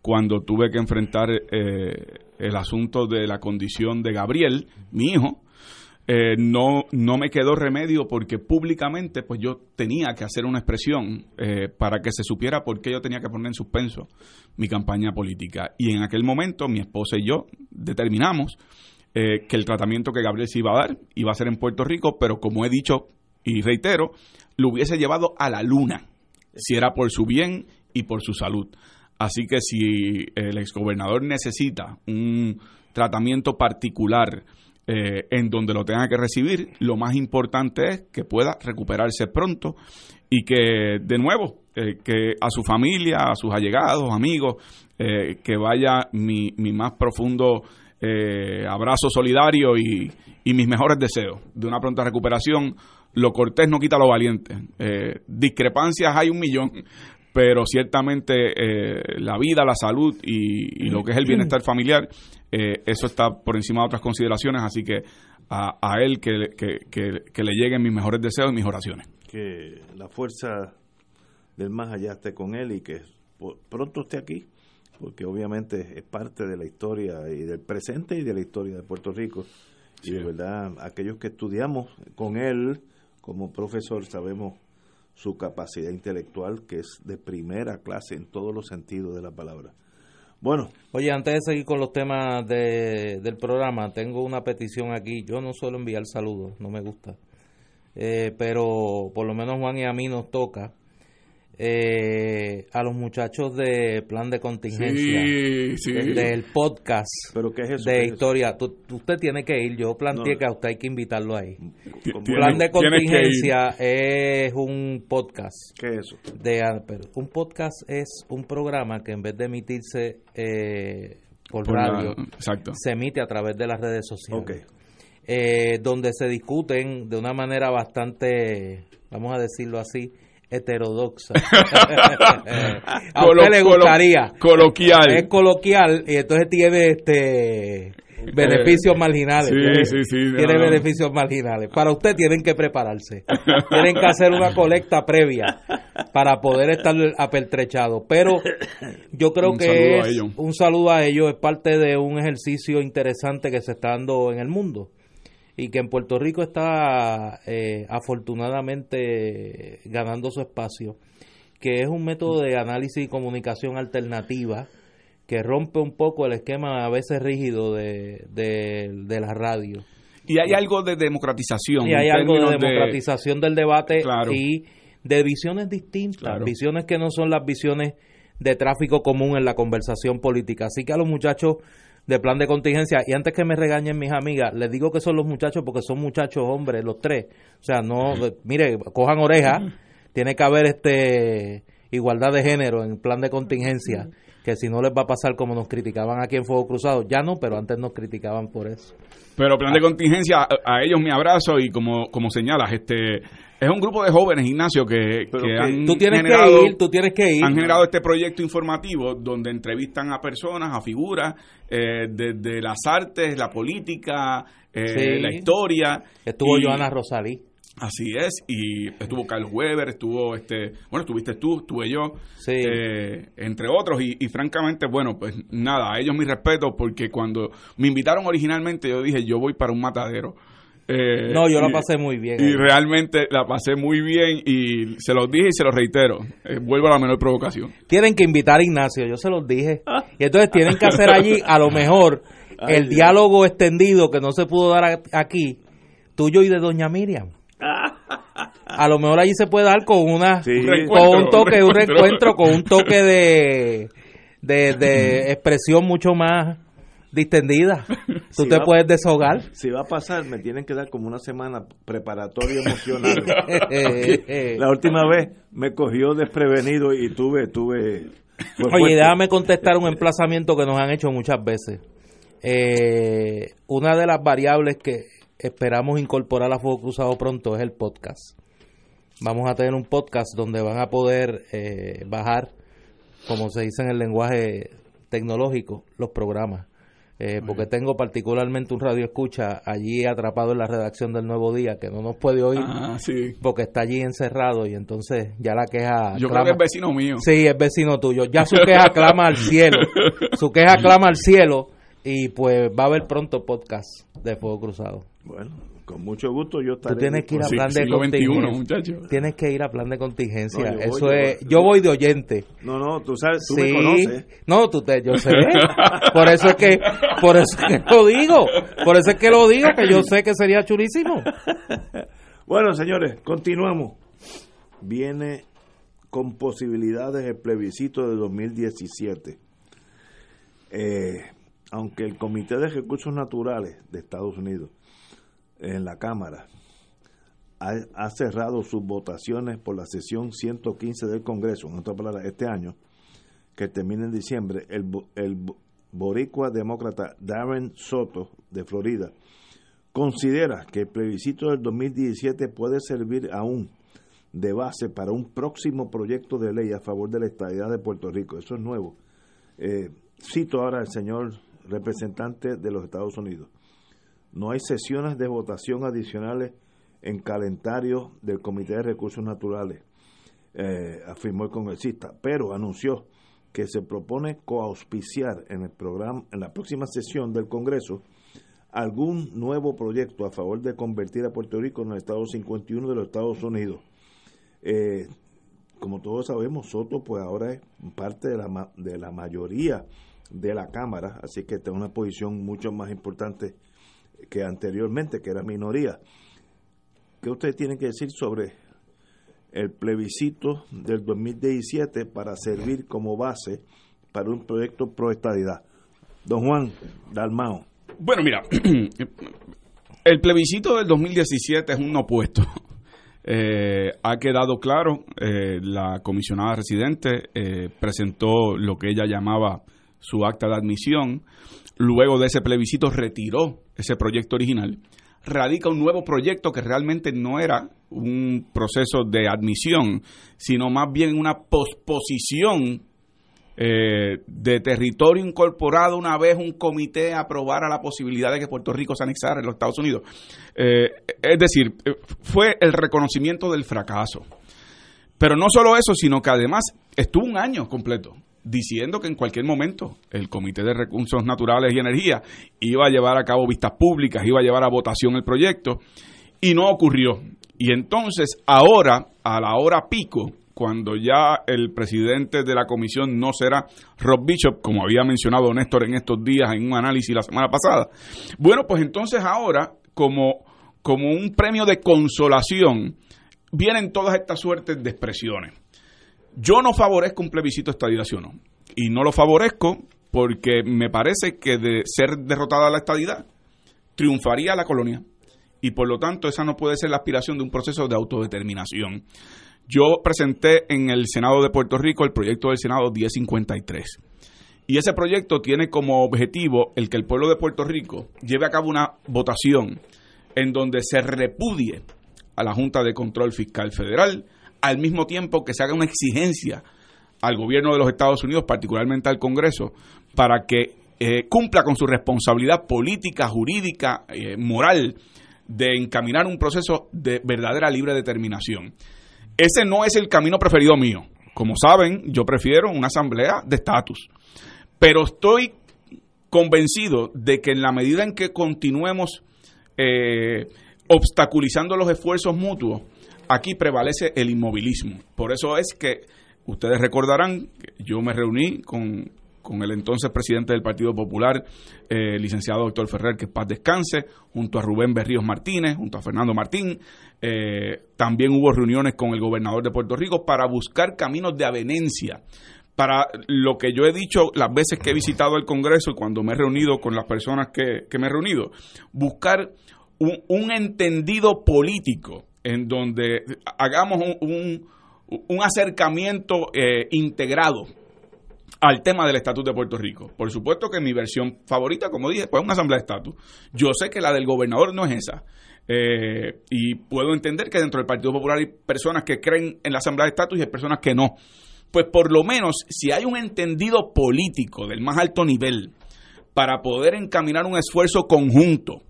cuando tuve que enfrentar el asunto de la condición de Gabriel, mi hijo, eh, no, no me quedó remedio porque públicamente pues yo tenía que hacer una expresión eh, para que se supiera por qué yo tenía que poner en suspenso mi campaña política. Y en aquel momento mi esposa y yo determinamos eh, que el tratamiento que Gabriel se iba a dar iba a ser en Puerto Rico, pero como he dicho y reitero, lo hubiese llevado a la luna, si era por su bien y por su salud. Así que si el exgobernador necesita un tratamiento particular, eh, en donde lo tenga que recibir, lo más importante es que pueda recuperarse pronto y que, de nuevo, eh, que a su familia, a sus allegados, amigos, eh, que vaya mi, mi más profundo eh, abrazo solidario y, y, mis mejores deseos de una pronta recuperación. Lo cortés no quita lo valiente. Eh, discrepancias hay un millón, pero ciertamente la vida, la salud y, lo que es el bienestar familiar, eh, eso está por encima de otras consideraciones, así que a, a él que, que, que, que, le lleguen mis mejores deseos y mis oraciones. Que la fuerza del más allá esté con él y que pronto esté aquí, porque obviamente es parte de la historia y del presente y de la historia de Puerto Rico. Y de verdad, aquellos que estudiamos con él como profesor sabemos su capacidad intelectual, que es de primera clase en todos los sentidos de la palabra. Bueno. Oye, antes de seguir con los temas de, del programa, tengo una petición aquí. Yo no suelo enviar saludos, no me gusta. Eh, pero por lo menos Juan y a mí nos toca. Eh, a los muchachos de plan de contingencia sí, sí. Del, del, podcast ¿Pero qué es eso? de ¿Qué historia. Es tú, usted tiene que ir. Yo planteé No. que a usted hay que invitarlo ahí. Plan de contingencia es un podcast. ¿Qué es eso? De, pero un podcast es un programa que en vez de emitirse eh, por, Por la- radio, exacto. se emite a través de las redes sociales. Eh, donde se discuten de una manera bastante, vamos a decirlo así, heterodoxa. <laughs> a Colo- usted le colo- gustaría. coloquial. Es coloquial y entonces tiene este beneficios marginales. sí, tiene, sí, sí, tiene no. beneficios marginales. Para usted tienen que prepararse. <laughs> tienen que hacer una colecta previa para poder estar apertrechado. Pero yo creo Un que es un saludo a ellos. Es parte de un ejercicio interesante que se está dando en el mundo y que en Puerto Rico está eh, afortunadamente ganando su espacio, que es un método de análisis y comunicación alternativa que rompe un poco el esquema a veces rígido de, de, de la radio. Y hay algo de democratización. Y hay algo de democratización del debate Claro. y de visiones distintas, Claro. visiones que no son las visiones de tráfico común en la conversación política. Así que a los muchachos de plan de contingencia, y antes que me regañen mis amigas, les digo que son los muchachos porque son muchachos hombres, los tres. O sea, no, mire, cojan oreja, tiene que haber este igualdad de género en plan de contingencia, que si no les va a pasar como nos criticaban aquí en Fuego Cruzado, ya no, pero antes nos criticaban por eso. Pero plan de contingencia, a, a ellos mi abrazo y como, como señalas, este es un grupo de jóvenes, Ignacio, que, Pero que que han Tú tienes generado, que ir, tú tienes que ir. han generado este proyecto informativo donde entrevistan a personas, a figuras, eh, desde las artes, la política, eh, Sí. la historia. Estuvo y- Joana Rosalí. Así es, y estuvo Carlos Weber, estuvo este, bueno, estuviste tú, estuve yo, Sí. eh, entre otros, y, y francamente, bueno, pues nada, a ellos mi respeto, porque cuando me invitaron originalmente, yo dije, yo voy para un matadero. Eh, No, yo la pasé muy bien. Y ahí. realmente la pasé muy bien, y se los dije y se los reitero, eh, vuelvo a la menor provocación. Tienen que invitar a Ignacio, yo se los dije. <laughs> Y entonces tienen que hacer allí, a lo mejor, <laughs> Ay, el Dios. diálogo extendido que no se pudo dar a- aquí, tuyo y de Doña Miriam. <laughs> A lo mejor allí se puede dar con una Sí. con un toque, un Reencuentro. reencuentro, con un toque de de, de expresión mucho más distendida. <laughs> Tú te puedes deshogar. Si va a pasar, me tienen que dar como una semana preparatoria emocional. <laughs> la última vez me cogió desprevenido y tuve, tuve. Oye, déjame contestar un emplazamiento que nos han hecho muchas veces. Eh, una de las variables que esperamos incorporar a Fuego Cruzado pronto es el podcast. Vamos a tener un podcast donde van a poder eh, bajar, como se dice en el lenguaje tecnológico, los programas. Eh, porque tengo particularmente un radio escucha allí atrapado en la redacción del Nuevo Día que no nos puede oír Ah, sí. porque está allí encerrado y entonces ya la queja Yo creo que es vecino mío. Sí, es vecino tuyo. Ya su queja clama al cielo. <laughs> Su queja clama al cielo y pues va a haber pronto podcast de Fuego Cruzado. Bueno, con mucho gusto yo estaré. Tú tienes que ir a Sí, plan de siglo XXI, contingencia. Tienes que ir a plan de contingencia. No, yo voy, Eso yo es, yo voy de oyente. No, no, tú sabes, tú sí. me conoces. No, tú te, yo sé. Por eso es que, por eso es que lo digo. Por eso es que lo digo, que yo sé que sería chulísimo. Bueno, señores, continuamos. Viene con posibilidades el plebiscito de 2017. Eh, aunque el Comité de Recursos Naturales de Estados Unidos, en la Cámara, ha, cerrado sus votaciones por la sesión 115 del Congreso, en otras palabras, este año, que termina en diciembre, el, bo- el bo- boricua demócrata Darren Soto, de Florida, considera que el plebiscito del 2017 puede servir aún de base para un próximo proyecto de ley a favor de la estabilidad de Puerto Rico. Eso es nuevo. Eh, cito ahora al señor representante de los Estados Unidos. No hay sesiones de votación adicionales en calendario del Comité de Recursos Naturales, eh, afirmó el congresista, pero anunció que se propone coauspiciar en el programa, en la próxima sesión del Congreso, algún nuevo proyecto a favor de convertir a Puerto Rico en el Estado 51 de los Estados Unidos. Eh, como todos sabemos, Soto pues ahora es parte de la, de la mayoría de la Cámara, así que está en una posición mucho más importante que anteriormente, que era minoría. ¿Qué usted tiene que decir sobre el plebiscito del 2017 para servir como base para un proyecto pro estadidad? Don Juan Dalmao. Bueno, mira, <clears throat> el plebiscito del 2017 es un opuesto. <laughs> Eh, ha quedado claro, eh, la comisionada residente eh, presentó lo que ella llamaba su acta de admisión, luego de ese plebiscito retiró ese proyecto original, radica un nuevo proyecto que realmente no era un proceso de admisión, sino más bien una posposición eh, de territorio incorporado una vez un comité aprobara la posibilidad de que Puerto Rico se anexara en los Estados Unidos. Eh, es decir, eh, fue el reconocimiento del fracaso. Pero no solo eso, sino que además estuvo un año completo diciendo que en cualquier momento el Comité de Recursos Naturales y Energía iba a llevar a cabo vistas públicas, iba a llevar a votación el proyecto, y no ocurrió. Y entonces ahora, a la hora pico, cuando ya el presidente de la comisión no será Rob Bishop, como había mencionado Néstor en estos días en un análisis la semana pasada, bueno, pues entonces ahora, como, como un premio de consolación, vienen todas estas suertes de expresiones. Yo no favorezco un plebiscito estadidad, ¿sí o no? Y no lo favorezco porque me parece que de ser derrotada la estadidad, triunfaría la colonia. Y por lo tanto, esa no puede ser la aspiración de un proceso de autodeterminación. Yo presenté en el Senado de Puerto Rico el proyecto del Senado 1053. Y ese proyecto tiene como objetivo el que el pueblo de Puerto Rico lleve a cabo una votación en donde se repudie a la Junta de Control Fiscal Federal, al mismo tiempo que se haga una exigencia al gobierno de los Estados Unidos, particularmente al Congreso, para que eh, cumpla con su responsabilidad política, jurídica, eh, moral, de encaminar un proceso de verdadera libre determinación. Ese no es el camino preferido mío. Como saben, yo prefiero una asamblea de estatus. Pero estoy convencido de que en la medida en que continuemos eh, obstaculizando los esfuerzos mutuos, aquí prevalece el inmovilismo. Por eso es que ustedes recordarán que yo me reuní con, con el entonces presidente del Partido Popular, eh, licenciado doctor Ferrer, que paz descanse, junto a Rubén Berríos Martínez, junto a Fernando Martín. Eh, también hubo reuniones con el gobernador de Puerto Rico para buscar caminos de avenencia para lo que yo he dicho las veces que he visitado el Congreso y cuando me he reunido con las personas que, me he reunido, buscar un, entendido político en donde hagamos un, un, acercamiento eh, integrado al tema del estatus de Puerto Rico. Por supuesto que mi versión favorita, como dije, pues es una asamblea de estatus. Yo sé que la del gobernador no es esa. Eh, y puedo entender que dentro del Partido Popular hay personas que creen en la asamblea de estatus y hay personas que no. Pues por lo menos, si hay un entendido político del más alto nivel para poder encaminar un esfuerzo conjunto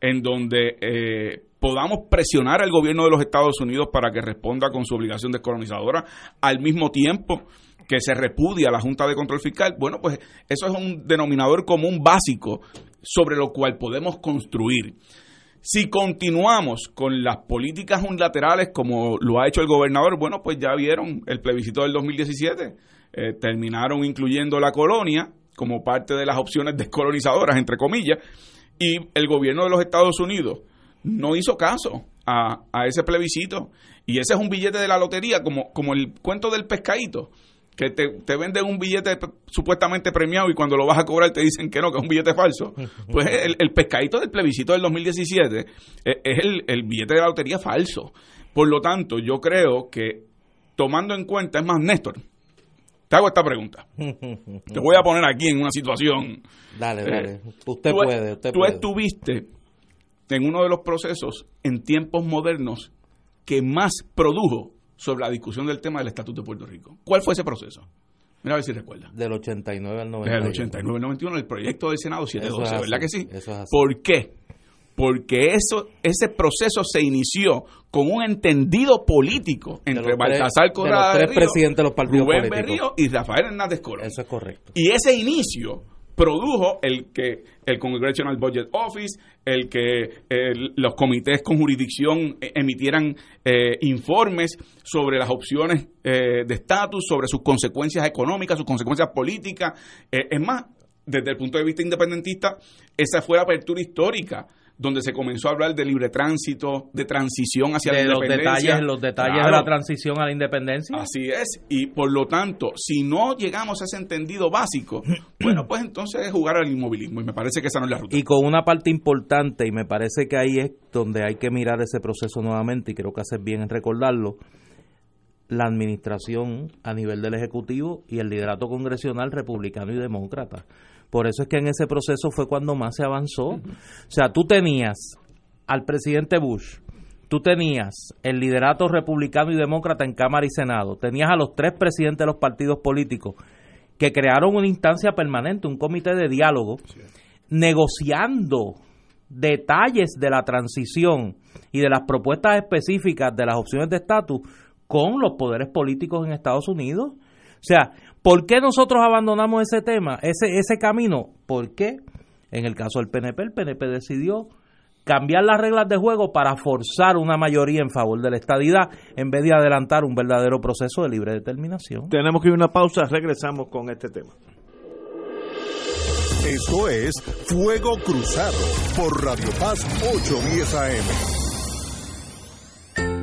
en donde eh, podamos presionar al gobierno de los Estados Unidos para que responda con su obligación descolonizadora al mismo tiempo que se repudia la Junta de Control Fiscal, bueno, pues eso es un denominador común básico sobre lo cual podemos construir. Si continuamos con las políticas unilaterales como lo ha hecho el gobernador, bueno, pues ya vieron el plebiscito del 2017, eh, terminaron incluyendo la colonia como parte de las opciones descolonizadoras, entre comillas, y el gobierno de los Estados Unidos no hizo caso a, ese plebiscito. Y ese es un billete de la lotería, como, como el cuento del pescadito que te, te, venden un billete supuestamente premiado y cuando lo vas a cobrar te dicen que no, que es un billete falso. <laughs> Pues el, el pescadito del plebiscito del 2017 es, es el, el, billete de la lotería falso. Por lo tanto, yo creo que tomando en cuenta, es más, Néstor, te hago esta pregunta. <laughs> te voy a poner aquí en una situación. Dale, eh, dale. Usted puede, usted tú estuviste en uno de los procesos en tiempos modernos que más produjo sobre la discusión del tema del Estatuto de Puerto Rico. ¿Cuál fue ese proceso? Mira a ver si recuerda. Del 89 al 91. Del 89 al 91, el proyecto del Senado 712, ¿verdad que sí? ¿Por qué? Porque eso, ese proceso se inició con un entendido político entre Baltasar Corrada de los tres presidentes de los partidos Rubén Berrío y Rafael Hernández Colón. Eso es correcto. Y ese inicio produjo el que el Congressional Budget Office, el que los comités con jurisdicción e, emitieran eh, informes sobre las opciones eh, de estatus, sobre sus consecuencias económicas, sus consecuencias políticas. Eh, es más, desde el punto de vista independentista, esa fue la apertura histórica donde se comenzó a hablar de libre tránsito, de transición hacia la independencia. Los detalles, los detalles de la transición a la independencia. Así es, y por lo tanto, si no llegamos a ese entendido básico, <clears throat> bueno, pues entonces es jugar al inmovilismo, y me parece que esa no es la ruta. Y con una parte importante, y me parece que ahí es donde hay que mirar ese proceso nuevamente, y creo que hacer bien en recordarlo, la administración a nivel del Ejecutivo y el liderato congresional republicano y demócrata. Por eso es que en ese proceso fue cuando más se avanzó. O sea, tú tenías al presidente Bush, tú tenías el liderato republicano y demócrata en Cámara y Senado, tenías a los tres presidentes de los partidos políticos que crearon una instancia permanente, un comité de diálogo, negociando detalles de la transición y de las propuestas específicas de las opciones de estatus con los poderes políticos en Estados Unidos. O sea, ¿por qué nosotros abandonamos ese tema, ese, ese camino? Porque en el caso del PNP, el PNP decidió cambiar las reglas de juego para forzar una mayoría en favor de la estadidad en vez de adelantar un verdadero proceso de libre determinación. Tenemos que ir a una pausa, regresamos con este tema. Esto es Fuego Cruzado por Radio Paz 810 AM.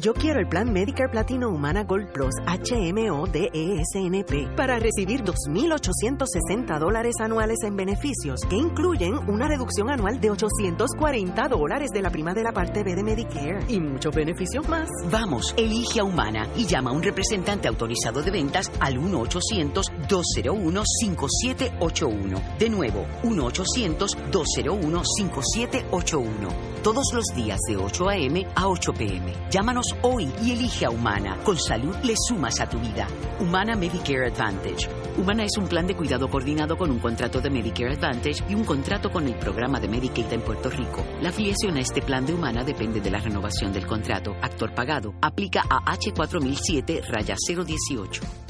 Yo quiero el plan Medicare Platino Humana Gold Plus HMO DESNP para recibir 2.860 dólares anuales en beneficios que incluyen una reducción anual de 840 dólares de la prima de la parte B de Medicare y muchos beneficios más. Vamos, elige a Humana y llama a un representante autorizado de ventas al 1-800-201-5781. De nuevo, 1-800-201-5781. Todos los días de 8 a.m. a 8 p.m. Llámanos hoy y elige a Humana. Con salud le sumas a tu vida. Humana Medicare Advantage. Humana es un plan de cuidado coordinado con un contrato de Medicare Advantage y un contrato con el programa de Medicaid en Puerto Rico. La afiliación a este plan de Humana depende de la renovación del contrato. Actor pagado. Aplica a H4007 raya 018.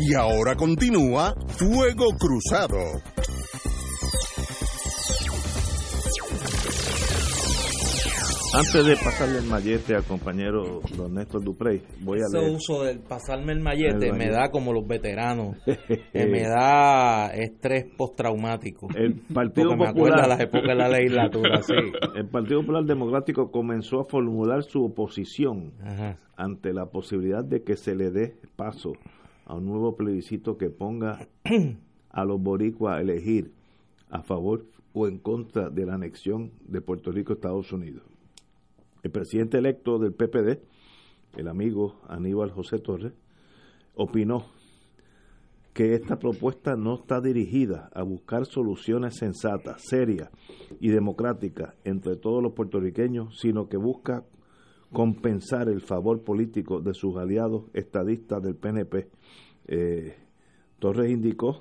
Y ahora continúa Fuego Cruzado. Antes de pasarle el mallete al compañero don Néstor Duprey, voy a Ese leer. uso del pasarme el mallete, El me da como los veteranos, <laughs> que me da estrés postraumático. El Partido Porque me Popular. acuerda las épocas de la legislatura, sí. <laughs> El Partido Popular Democrático comenzó a formular su oposición Ajá. ante la posibilidad de que se le dé paso a un nuevo plebiscito que ponga <clears throat> a los boricuas a elegir a favor o en contra de la anexión de Puerto Rico a Estados Unidos. El presidente electo del PPD, el amigo Aníbal José Torres, opinó que esta propuesta no está dirigida a buscar soluciones sensatas, serias y democráticas entre todos los puertorriqueños, sino que busca compensar el favor político de sus aliados estadistas del PNP. Eh, Torres indicó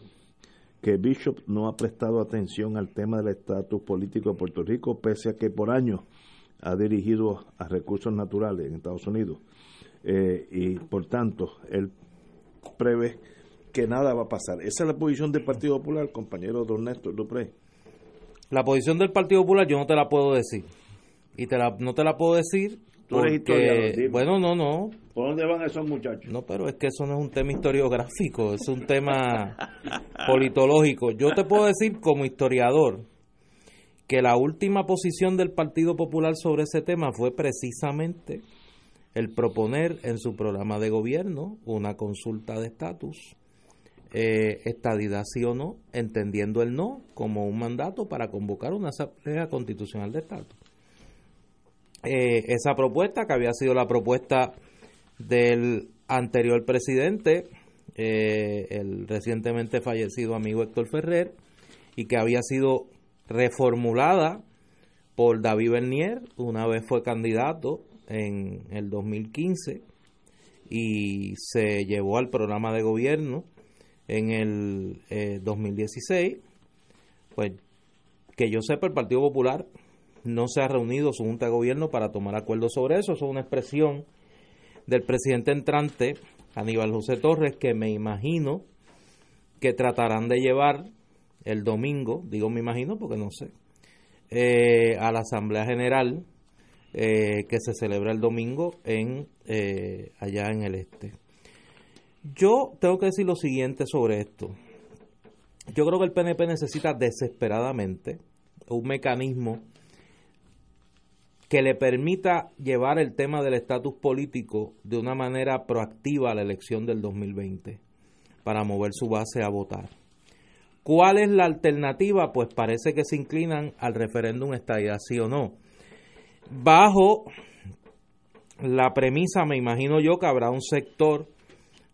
que Bishop no ha prestado atención al tema del estatus político de Puerto Rico, pese a que por años ha dirigido a recursos naturales en Estados Unidos. Eh, y por tanto, él prevé que nada va a pasar. Esa es la posición del Partido Popular, compañero don Néstor Duprey. La posición del Partido Popular yo no te la puedo decir. Y te la, no te la puedo decir Tú eres porque... Bueno, no, no. ¿Por dónde van esos muchachos? No, pero es que eso no es un tema historiográfico, es un tema <laughs> politológico. Yo te puedo decir como historiador que la última posición del Partido Popular sobre ese tema fue precisamente el proponer en su programa de gobierno una consulta de estatus, eh, estadidad sí o no, entendiendo el no como un mandato para convocar una asamblea constitucional de estatus. Eh, esa propuesta, que había sido la propuesta del anterior presidente, eh, el recientemente fallecido amigo Héctor Ferrer, y que había sido reformulada por David Bernier, una vez fue candidato en el 2015 y se llevó al programa de gobierno en el eh, 2016, pues que yo sepa el Partido Popular no se ha reunido su Junta de Gobierno para tomar acuerdos sobre eso, eso es una expresión del presidente entrante, Aníbal José Torres, que me imagino que tratarán de llevar el domingo, digo me imagino porque no sé, eh, a la Asamblea General eh, que se celebra el domingo en eh, allá en el este. Yo tengo que decir lo siguiente sobre esto. Yo creo que el PNP necesita desesperadamente un mecanismo que le permita llevar el tema del estatus político de una manera proactiva a la elección del 2020 para mover su base a votar. ¿Cuál es la alternativa? Pues parece que se inclinan al referéndum estadidad sí o no. Bajo la premisa, me imagino yo, que habrá un sector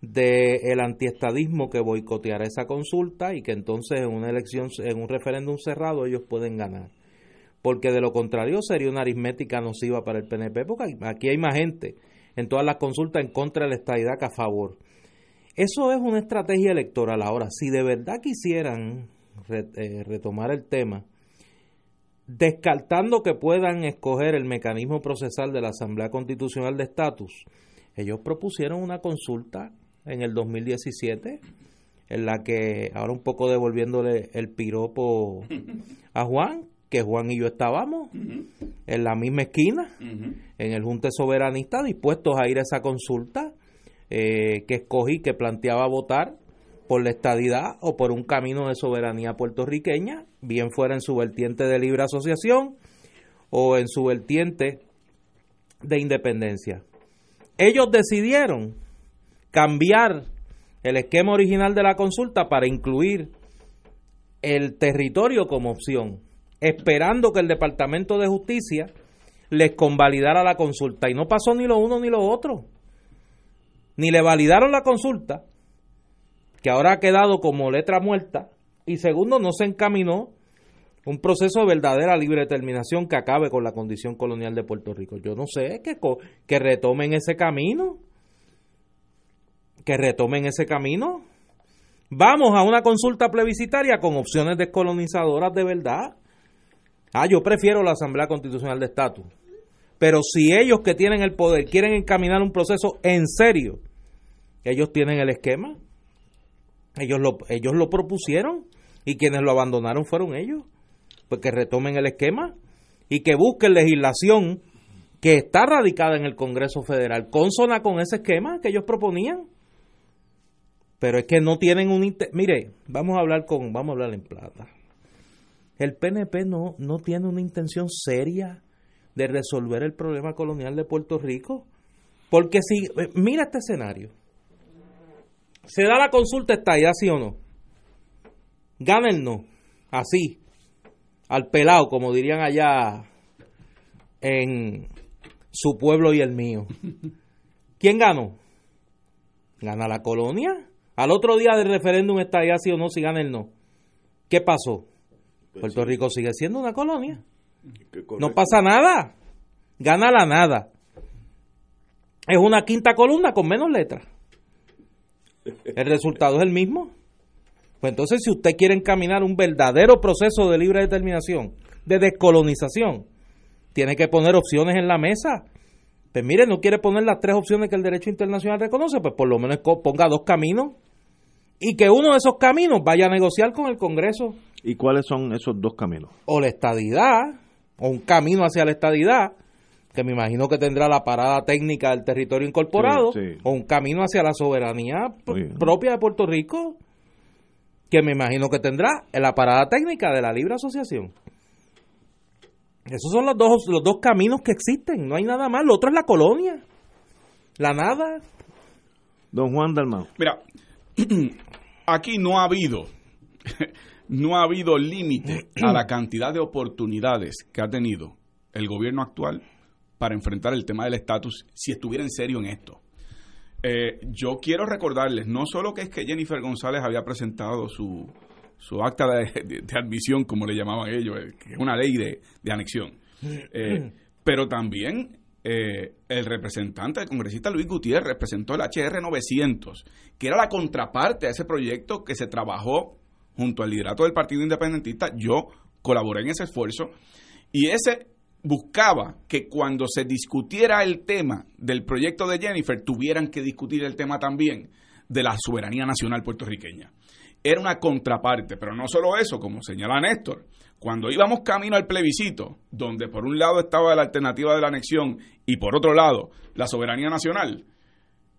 del antiestadismo que boicoteará esa consulta y que entonces en una elección, en un referéndum cerrado, ellos pueden ganar. Porque de lo contrario sería una aritmética nociva para el PNP, porque aquí hay más gente en todas las consultas en contra de la estadidad que a favor. Eso es una estrategia electoral. Ahora, si de verdad quisieran eh, retomar el tema, descartando que puedan escoger el mecanismo procesal de la Asamblea Constitucional de Estatus, ellos propusieron una consulta en el 2017 en la que, ahora un poco devolviéndole el piropo a Juan, que Juan y yo estábamos en la misma esquina, en el Junte Soberanista, dispuestos a ir a esa consulta eh, que escogí, que planteaba votar por la estadidad o por un camino de soberanía puertorriqueña, bien fuera en su vertiente de libre asociación o en su vertiente de independencia. Ellos decidieron cambiar el esquema original de la consulta para incluir el territorio como opción, esperando que el Departamento de Justicia les convalidara la consulta. Y no pasó ni lo uno ni lo otro. Ni le validaron la consulta, que ahora ha quedado como letra muerta, y segundo, no se encaminó un proceso de verdadera libre determinación que acabe con la condición colonial de Puerto Rico. Yo no sé, que, que retomen ese camino que retomen ese camino. Vamos a una consulta plebiscitaria con opciones descolonizadoras de verdad. Ah, yo prefiero la Asamblea Constitucional de Estatus. Pero si ellos que tienen el poder quieren encaminar un proceso en serio, ellos tienen el esquema. Ellos lo, ellos lo propusieron y quienes lo abandonaron fueron ellos. Pues que retomen el esquema y que busquen legislación que está radicada en el Congreso Federal, consona con ese esquema que ellos proponían pero es que no tienen un mire vamos a hablar con vamos a hablar en plata el PNP no no tiene una intención seria de resolver el problema colonial de Puerto Rico. Porque si eh, mira este escenario. Se da la consulta está ya sí o no gana el no. Así. Al pelado como dirían allá en su pueblo y el mío. ¿quién ganó? gana la colonia. Al otro día del referéndum está sí o no, si gana el no. ¿Qué pasó? Pues Puerto Rico sigue siendo una colonia. No pasa nada. Gana la nada. Es una quinta columna con menos letras. El resultado es el mismo. Pues entonces, si usted quiere encaminar un verdadero proceso de libre determinación, de descolonización, tiene que poner opciones en la mesa. Pues mire, no quiere poner las tres opciones que el derecho internacional reconoce, pues por lo menos ponga dos caminos y que uno de esos caminos vaya a negociar con el Congreso. ¿Y cuáles son esos dos caminos? O la estadidad, o un camino hacia la estadidad, que me imagino que tendrá la parada técnica del territorio incorporado, o un camino hacia la soberanía propia de Puerto Rico, que me imagino que tendrá la parada técnica de la libre asociación. Esos son los dos, los dos caminos que existen, no hay nada más. Lo otro es la colonia, la nada. Don Juan Dalmau. Mira, <clears throat> aquí no ha habido, <laughs> no ha habido límite a la <clears throat> cantidad de oportunidades que ha tenido el gobierno actual para enfrentar el tema del estatus si estuviera en serio en esto. Eh, yo quiero recordarles, no solo que es que Jennifer González había presentado su, su acta de, admisión, como le llamaban ellos, eh, que es una ley de, anexión, <clears throat> eh, pero también eh, el representante, el congresista Luis Gutiérrez, presentó el HR 900, que era la contraparte a ese proyecto que se trabajó junto al liderato del Partido Independentista. Yo colaboré en ese esfuerzo y ese buscaba que cuando se discutiera el tema del proyecto de Jennifer, tuvieran que discutir el tema también de la soberanía nacional puertorriqueña. Era una contraparte, pero no solo eso, como señala Néstor, cuando íbamos camino al plebiscito, donde por un lado estaba la alternativa de la anexión y por otro lado la soberanía nacional,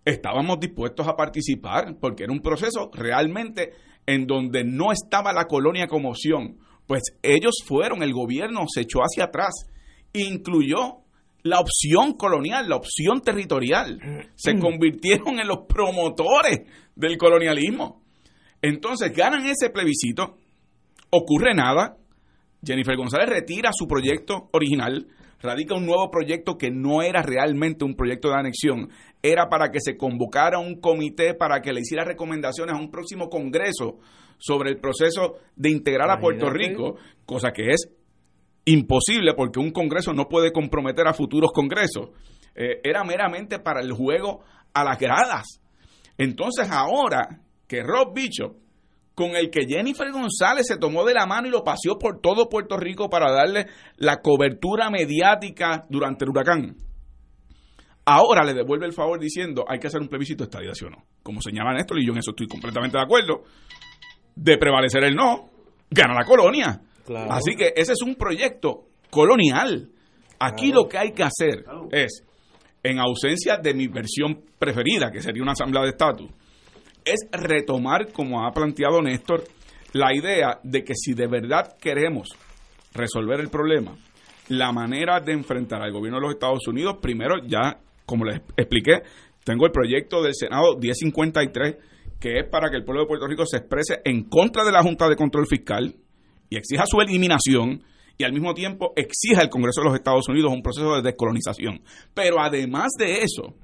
estábamos dispuestos a participar porque era un proceso realmente en donde no estaba la colonia como opción. Pues ellos fueron, el gobierno se echó hacia atrás, incluyó la opción colonial, la opción territorial. Se convirtieron en los promotores del colonialismo. Entonces ganan ese plebiscito, ocurre nada, Jennifer González retira su proyecto original, radica un nuevo proyecto que no era realmente un proyecto de anexión, era para que se convocara un comité para que le hiciera recomendaciones a un próximo congreso sobre el proceso de integrar a Puerto Rico, cosa que es imposible porque un congreso no puede comprometer a futuros congresos. Eh, era meramente para el juego a las gradas. Entonces ahora que Rob Bishop con el que Jennifer González se tomó de la mano y lo paseó por todo Puerto Rico para darle la cobertura mediática durante el huracán. Ahora le devuelve el favor diciendo hay que hacer un plebiscito de estadía, ¿sí o no? Como señala Néstor, y yo en eso estoy completamente de acuerdo, de prevalecer el no, gana la colonia. Así que ese es un proyecto colonial. Aquí lo que hay que hacer es, en ausencia de mi versión preferida, que sería una asamblea de estatus, es retomar, como ha planteado Néstor, la idea de que si de verdad queremos resolver el problema, la manera de enfrentar al gobierno de los Estados Unidos, primero ya como les expliqué, tengo el proyecto del Senado 1053, que es para que el pueblo de Puerto Rico se exprese en contra de la Junta de Control Fiscal y exija su eliminación y al mismo tiempo exija el Congreso de los Estados Unidos un proceso de descolonización. Pero además de eso,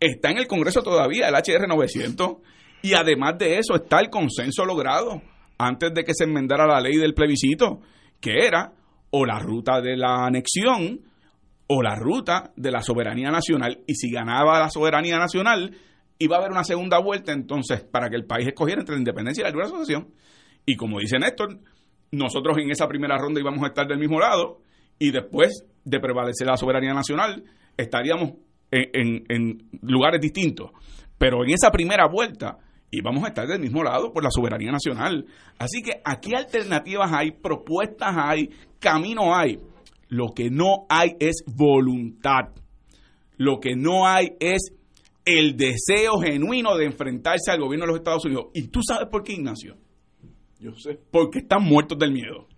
está en el Congreso todavía el HR 900 y además de eso está el consenso logrado antes de que se enmendara la ley del plebiscito, que era o la ruta de la anexión o la ruta de la soberanía nacional y si ganaba la soberanía nacional iba a haber una segunda vuelta entonces para que el país escogiera entre la independencia y la libre asociación. Y como dice Néstor, nosotros en esa primera ronda íbamos a estar del mismo lado y después de prevalecer la soberanía nacional estaríamos en, en lugares distintos. Pero en esa primera vuelta íbamos a estar del mismo lado por la soberanía nacional. Así que aquí alternativas hay, propuestas hay, camino hay lo que no hay es voluntad. Lo que no hay es el deseo genuino de enfrentarse al gobierno de los Estados Unidos. ¿Y tú sabes por qué, Ignacio? Yo sé. Porque están muertos del miedo.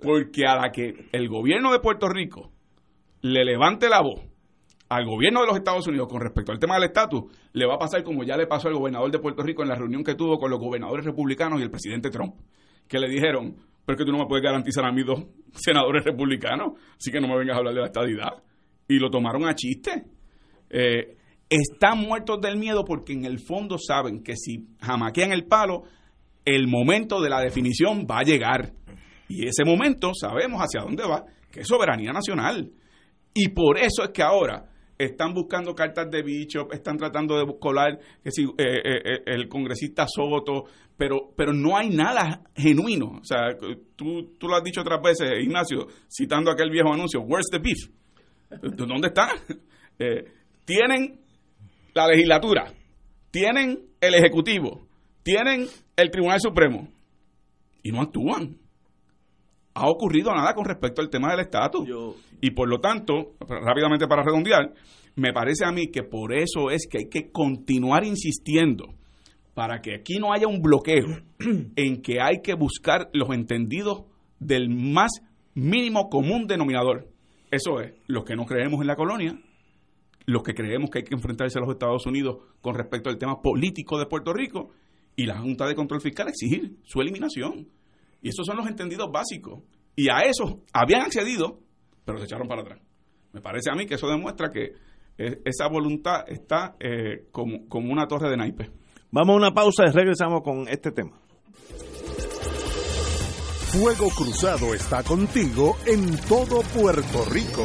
Porque a la que el gobierno de Puerto Rico le levante la voz al gobierno de los Estados Unidos con respecto al tema del estatus, le va a pasar como ya le pasó al gobernador de Puerto Rico en la reunión que tuvo con los gobernadores republicanos y el presidente Trump, que le dijeron, pero es que tú no me puedes garantizar a mí dos <laughs> senadores republicanos, así que no me vengas a hablar de la estadidad. Y lo tomaron a chiste. Eh, están muertos del miedo porque en el fondo saben que si jamaquean el palo, el momento de la definición va a llegar. Y ese momento sabemos hacia dónde va, que es soberanía nacional. Y por eso es que ahora están buscando cartas de bicho, están tratando de colar que si, eh, eh, eh, el congresista Soto, pero, pero no hay nada genuino. O sea, tú, tú lo has dicho otras veces, Ignacio, citando aquel viejo anuncio, Where's the beef? ¿Dónde está? <laughs> tienen la legislatura, tienen el Ejecutivo, tienen el Tribunal Supremo y no actúan. Ha ocurrido nada con respecto al tema del estatus. Y por lo tanto, rápidamente para redondear, me parece a mí que por eso es que hay que continuar insistiendo para que aquí no haya un bloqueo <clears throat> en que hay que buscar los entendidos del más mínimo común denominador. Eso es, los que no creemos en la colonia, los que creemos que hay que enfrentarse a los Estados Unidos con respecto al tema político de Puerto Rico y la Junta de Control Fiscal exigir su eliminación. Y esos son los entendidos básicos. Y a eso habían accedido, pero se echaron para atrás. Me parece a mí que eso demuestra que eh, esa voluntad está eh, como, como una torre de naipes. Vamos a una pausa y regresamos con este tema. Fuego Cruzado está contigo en todo Puerto Rico.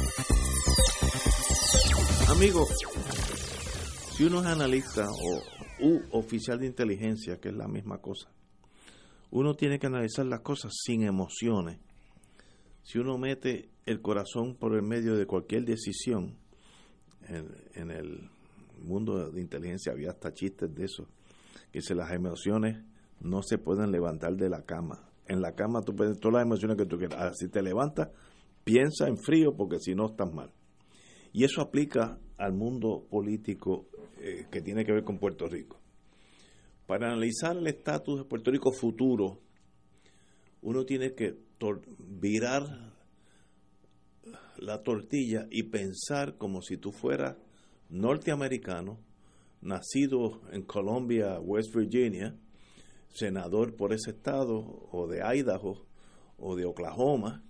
Amigo, si uno es analista o u oficial de inteligencia, que es la misma cosa, uno tiene que analizar las cosas sin emociones. Si uno mete el corazón por el medio de cualquier decisión, en, el mundo de inteligencia había hasta chistes de eso, que si las emociones no se pueden levantar de la cama. En la cama tú puedes todas las emociones que tú quieras. Ahora, si te levantas, piensa en frío porque si no estás mal. Y eso aplica al mundo político eh, que tiene que ver con Puerto Rico. Para analizar el estatus de Puerto Rico futuro, uno tiene que virar la tortilla y pensar como si tú fueras norteamericano, nacido en Columbia, West Virginia, senador por ese estado, o de Idaho, o de Oklahoma,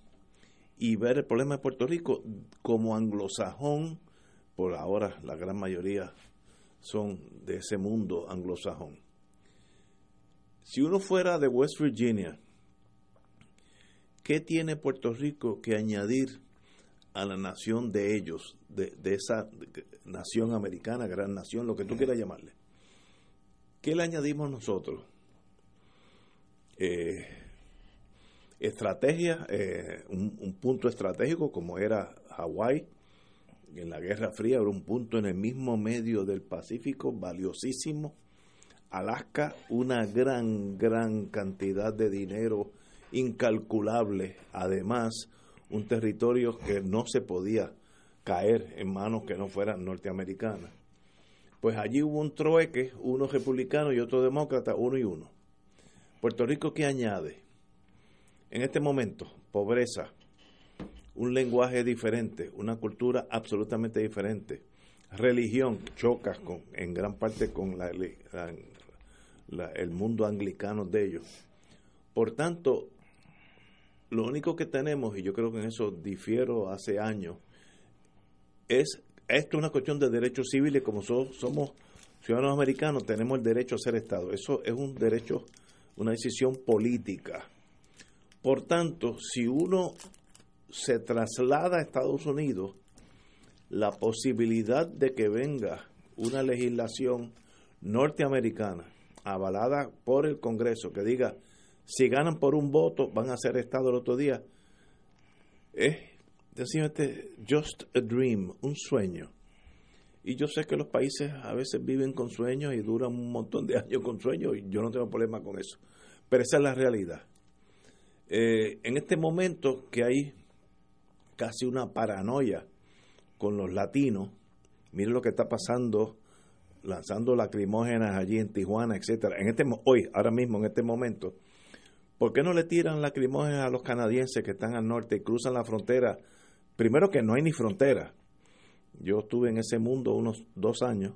y ver el problema de Puerto Rico como anglosajón, por ahora la gran mayoría son de ese mundo anglosajón. Si uno fuera de West Virginia, ¿qué tiene Puerto Rico que añadir a la nación de ellos, de, de esa nación americana, gran nación, lo que tú quieras llamarle? ¿Qué le añadimos nosotros? Eh, estrategia, eh, un, un, punto estratégico como era Hawái en la Guerra Fría, era un punto en el mismo medio del Pacífico, valiosísimo. Alaska, una gran, gran cantidad de dinero incalculable, además un territorio que no se podía caer en manos que no fueran norteamericanas. Pues allí hubo un trueque, uno republicano y otro demócrata, uno y uno. Puerto Rico, ¿qué añade? En este momento, pobreza, un lenguaje diferente, una cultura absolutamente diferente, religión, chocas con, en gran parte con la, el mundo anglicano de ellos. Por tanto, lo único que tenemos, y yo creo que en eso difiero hace años, es esto es una cuestión de derechos civiles, como so, somos ciudadanos americanos, tenemos el derecho a ser Estado. Eso es un derecho, una decisión política. Por tanto, si uno se traslada a Estados Unidos, la posibilidad de que venga una legislación norteamericana avalada por el Congreso que diga si ganan por un voto van a ser Estado el otro día es sencillamente just a dream, un sueño. Y yo sé que los países a veces viven con sueños y duran un montón de años con sueños y yo no tengo problema con eso. Pero esa es la realidad. Eh, en este momento que hay casi una paranoia con los latinos, miren lo que está pasando lanzando lacrimógenas allí en Tijuana, etcétera. En este hoy, ahora mismo en este momento, ¿por qué no le tiran lacrimógenas a los canadienses que están al norte y cruzan la frontera? Primero que no hay ni frontera. Yo estuve en ese mundo unos dos años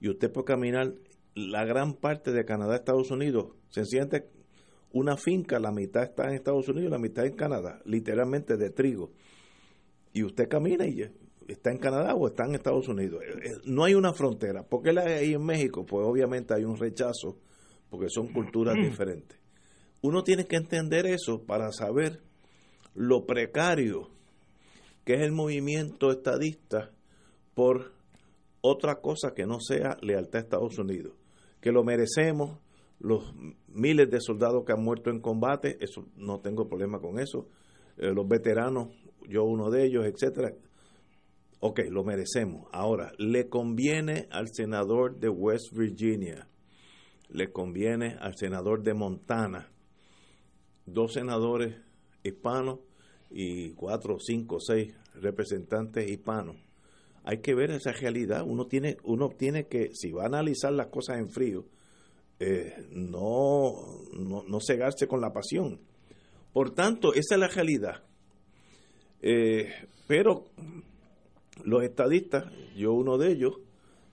y usted puede caminar la gran parte de Canadá, Estados Unidos, se siente una finca, la mitad está en Estados Unidos y la mitad en Canadá, literalmente de trigo. Y usted camina y está en Canadá o está en Estados Unidos. No hay una frontera. ¿Por qué la hay en México? Pues obviamente hay un rechazo, porque son culturas diferentes. Uno tiene que entender eso para saber lo precario que es el movimiento estadista por otra cosa que no sea lealtad a Estados Unidos. Que lo merecemos, los miles de soldados que han muerto en combate, eso no tengo problema con eso. Eh, los veteranos, yo uno de ellos, etcétera. ok, lo merecemos. Ahora, le conviene al senador de West Virginia, le conviene al senador de Montana, dos senadores hispanos y cuatro, cinco, seis representantes hispanos. Hay que ver esa realidad. Uno tiene, uno tiene que, si va a analizar las cosas en frío, eh, no, no, no cegarse con la pasión. Por tanto, esa es la realidad. Eh, pero los estadistas, yo uno de ellos,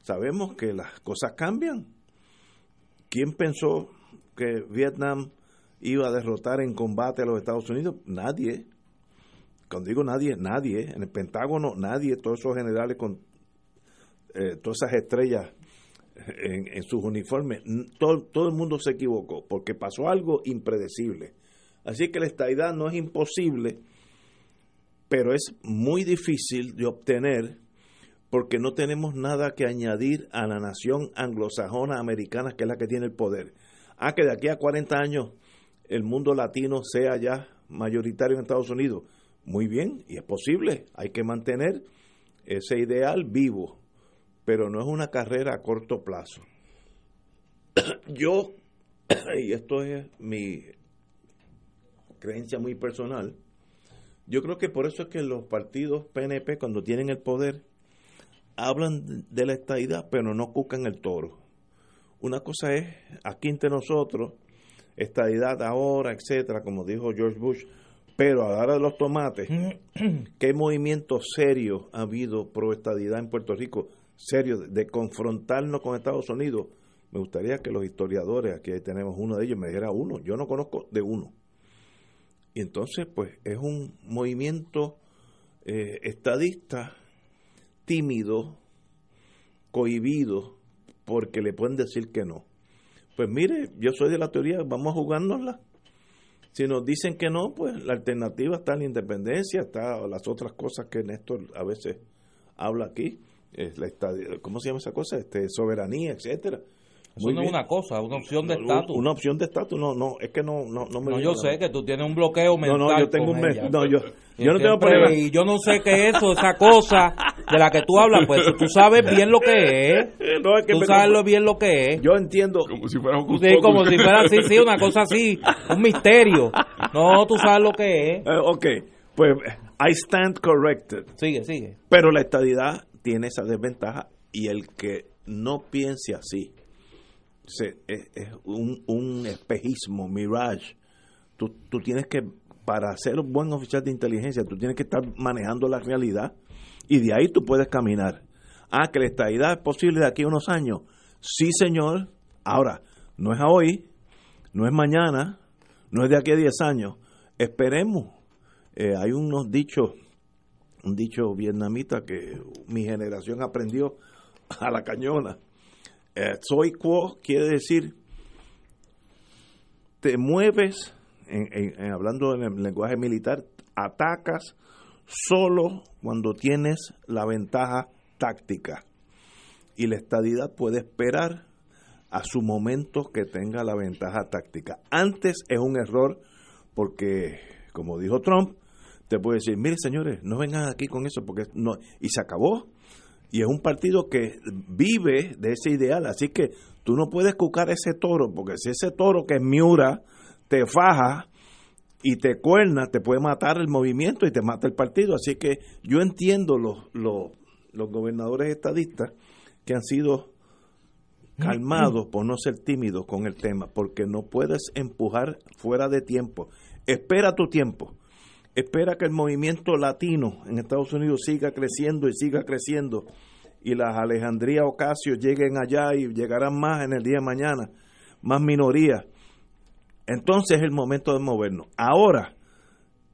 sabemos que las cosas cambian. ¿Quién pensó que Vietnam iba a derrotar en combate a los Estados Unidos? Nadie. Cuando digo nadie, nadie. En el Pentágono, nadie. Todos esos generales con eh, todas esas estrellas en, sus uniformes. Todo, todo el mundo se equivocó porque pasó algo impredecible. Así que la estadidad no es imposible pero es muy difícil de obtener porque no tenemos nada que añadir a la nación anglosajona americana que es la que tiene el poder. Ah, que de aquí a 40 años el mundo latino sea ya mayoritario en Estados Unidos. Muy bien, y es posible, hay que mantener ese ideal vivo, pero no es una carrera a corto plazo. <clears throat> Yo, <clears throat> y esto es mi creencia muy personal, yo creo que por eso es que los partidos PNP, cuando tienen el poder, hablan de la estadidad, pero no cucan el toro. Una cosa es, aquí entre nosotros, estadidad ahora, etcétera, como dijo George Bush, pero a la hora de los tomates, <clears throat> ¿qué movimiento serio ha habido pro estadidad en Puerto Rico? Serio, de confrontarnos con Estados Unidos. Me gustaría que los historiadores, aquí tenemos uno de ellos, me dijera uno. Yo no conozco de uno. Y entonces, pues, es un movimiento eh, estadista tímido, cohibido, porque le pueden decir que no. Pues mire, yo soy de la teoría, vamos a jugárnosla. Si nos dicen que no, pues la alternativa está en la independencia, está las otras cosas que Néstor a veces habla aquí, es la ¿cómo se llama esa cosa? Este, soberanía, etcétera. Eso no es una cosa, una opción de estatus. Una opción de estatus, no, no, es que no, no, no me. No, yo sé que tú tienes un bloqueo mental. No, no, yo tengo un. No, yo, yo no tengo problema. Y yo no sé qué es eso, esa cosa de la que tú hablas, pues tú sabes bien lo que es. <laughs> No, es que tú sabes lo bien lo que es. Yo entiendo. Como si fuera un Sí, como si fuera así, sí, una cosa así, <laughs> un misterio. No, tú sabes lo que es. Uh, ok, pues I stand corrected. Sigue, sigue. Pero la estadidad tiene esa desventaja y el que no piense así es, un, un, espejismo, mirage. Tú, tú tienes que, para ser un buen oficial de inteligencia, tú tienes que estar manejando la realidad y de ahí tú puedes caminar. Ah, que la estabilidad es posible de aquí a unos años. Sí, señor. Ahora, no es hoy, no es mañana, no es de aquí a 10 años. Esperemos. Eh, hay unos dichos, un dicho vietnamita que mi generación aprendió a la cañona eh, soy quo quiere decir te mueves, en, hablando en el lenguaje militar, atacas solo cuando tienes la ventaja táctica. Y la estadidad puede esperar a su momento que tenga la ventaja táctica. Antes es un error porque, como dijo Trump, te puede decir, mire señores, no vengan aquí con eso porque no, y se acabó y es un partido que vive de ese ideal. Así que tú no puedes cucar ese toro, porque si ese toro que es miura te faja y te cuerna, te puede matar el movimiento y te mata el partido. Así que yo entiendo los, los, los gobernadores estadistas que han sido calmados por no ser tímidos con el tema, porque no puedes empujar fuera de tiempo. Espera tu tiempo espera que el movimiento latino en Estados Unidos siga creciendo y siga creciendo y las Alejandría Ocasio lleguen allá y llegarán más en el día de mañana, más minorías. Entonces es el momento de movernos. Ahora,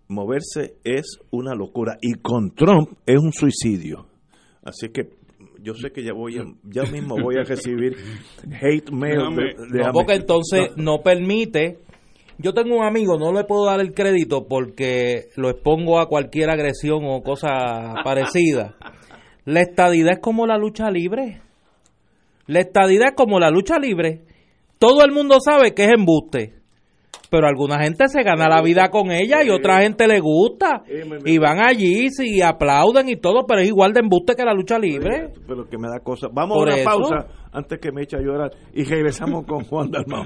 moverse es una locura y con Trump es un suicidio. Así que yo sé que ya voy ya mismo voy a recibir <laughs> hate mail de, porque entonces no permite yo tengo un amigo, no le puedo dar el crédito porque lo expongo a cualquier agresión o cosa <laughs> parecida. La estadidad es como la lucha libre. La estadidad es como la lucha libre. Todo el mundo sabe que es embuste. pero alguna gente se gana la vida con ella y otra gente le gusta y van allí y aplauden y todo, pero es igual de embuste que la lucha libre. Pero que me da cosa. Vamos a una pausa antes que me eche a llorar y regresamos con Juan Dalmau.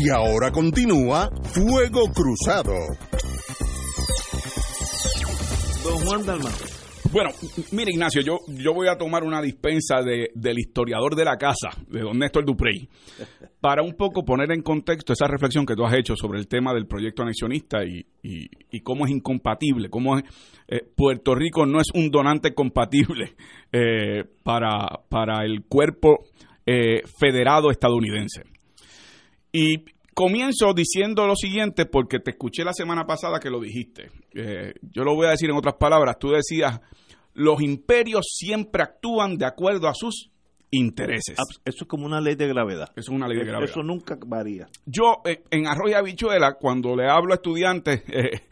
Y ahora continúa Fuego Cruzado. Don Juan Dalmau. Bueno, mire Ignacio, yo, yo voy a tomar una dispensa de, del historiador de la casa, de don Néstor Duprey, <laughs> para un poco poner en contexto esa reflexión que tú has hecho sobre el tema del proyecto anexionista y, y, y cómo es incompatible, cómo es, eh, Puerto Rico no es un donante compatible eh, para, para el cuerpo eh, federado estadounidense. Y comienzo diciendo lo siguiente porque te escuché la semana pasada que lo dijiste. Eh, yo lo voy a decir en otras palabras. Tú decías, los imperios siempre actúan de acuerdo a sus intereses. Eso es como una ley de gravedad. Eso es una ley de gravedad. Eso nunca varía. Yo, eh, en Arroyo Habichuela, cuando le hablo a estudiantes, <laughs> eh,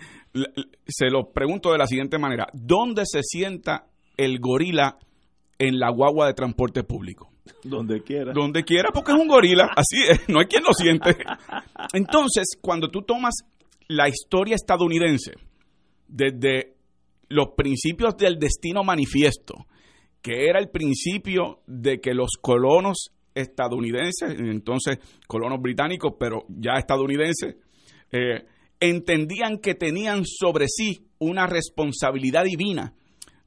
se los pregunto de la siguiente manera. ¿Dónde se sienta el gorila en la guagua de transporte público? <laughs> Donde quiera. Donde quiera, porque es un gorila, así es, no hay quien lo siente. Entonces, cuando tú tomas la historia estadounidense desde los principios del destino manifiesto, que era el principio de que los colonos estadounidenses, entonces colonos británicos, pero ya estadounidenses, eh, entendían que tenían sobre sí una responsabilidad divina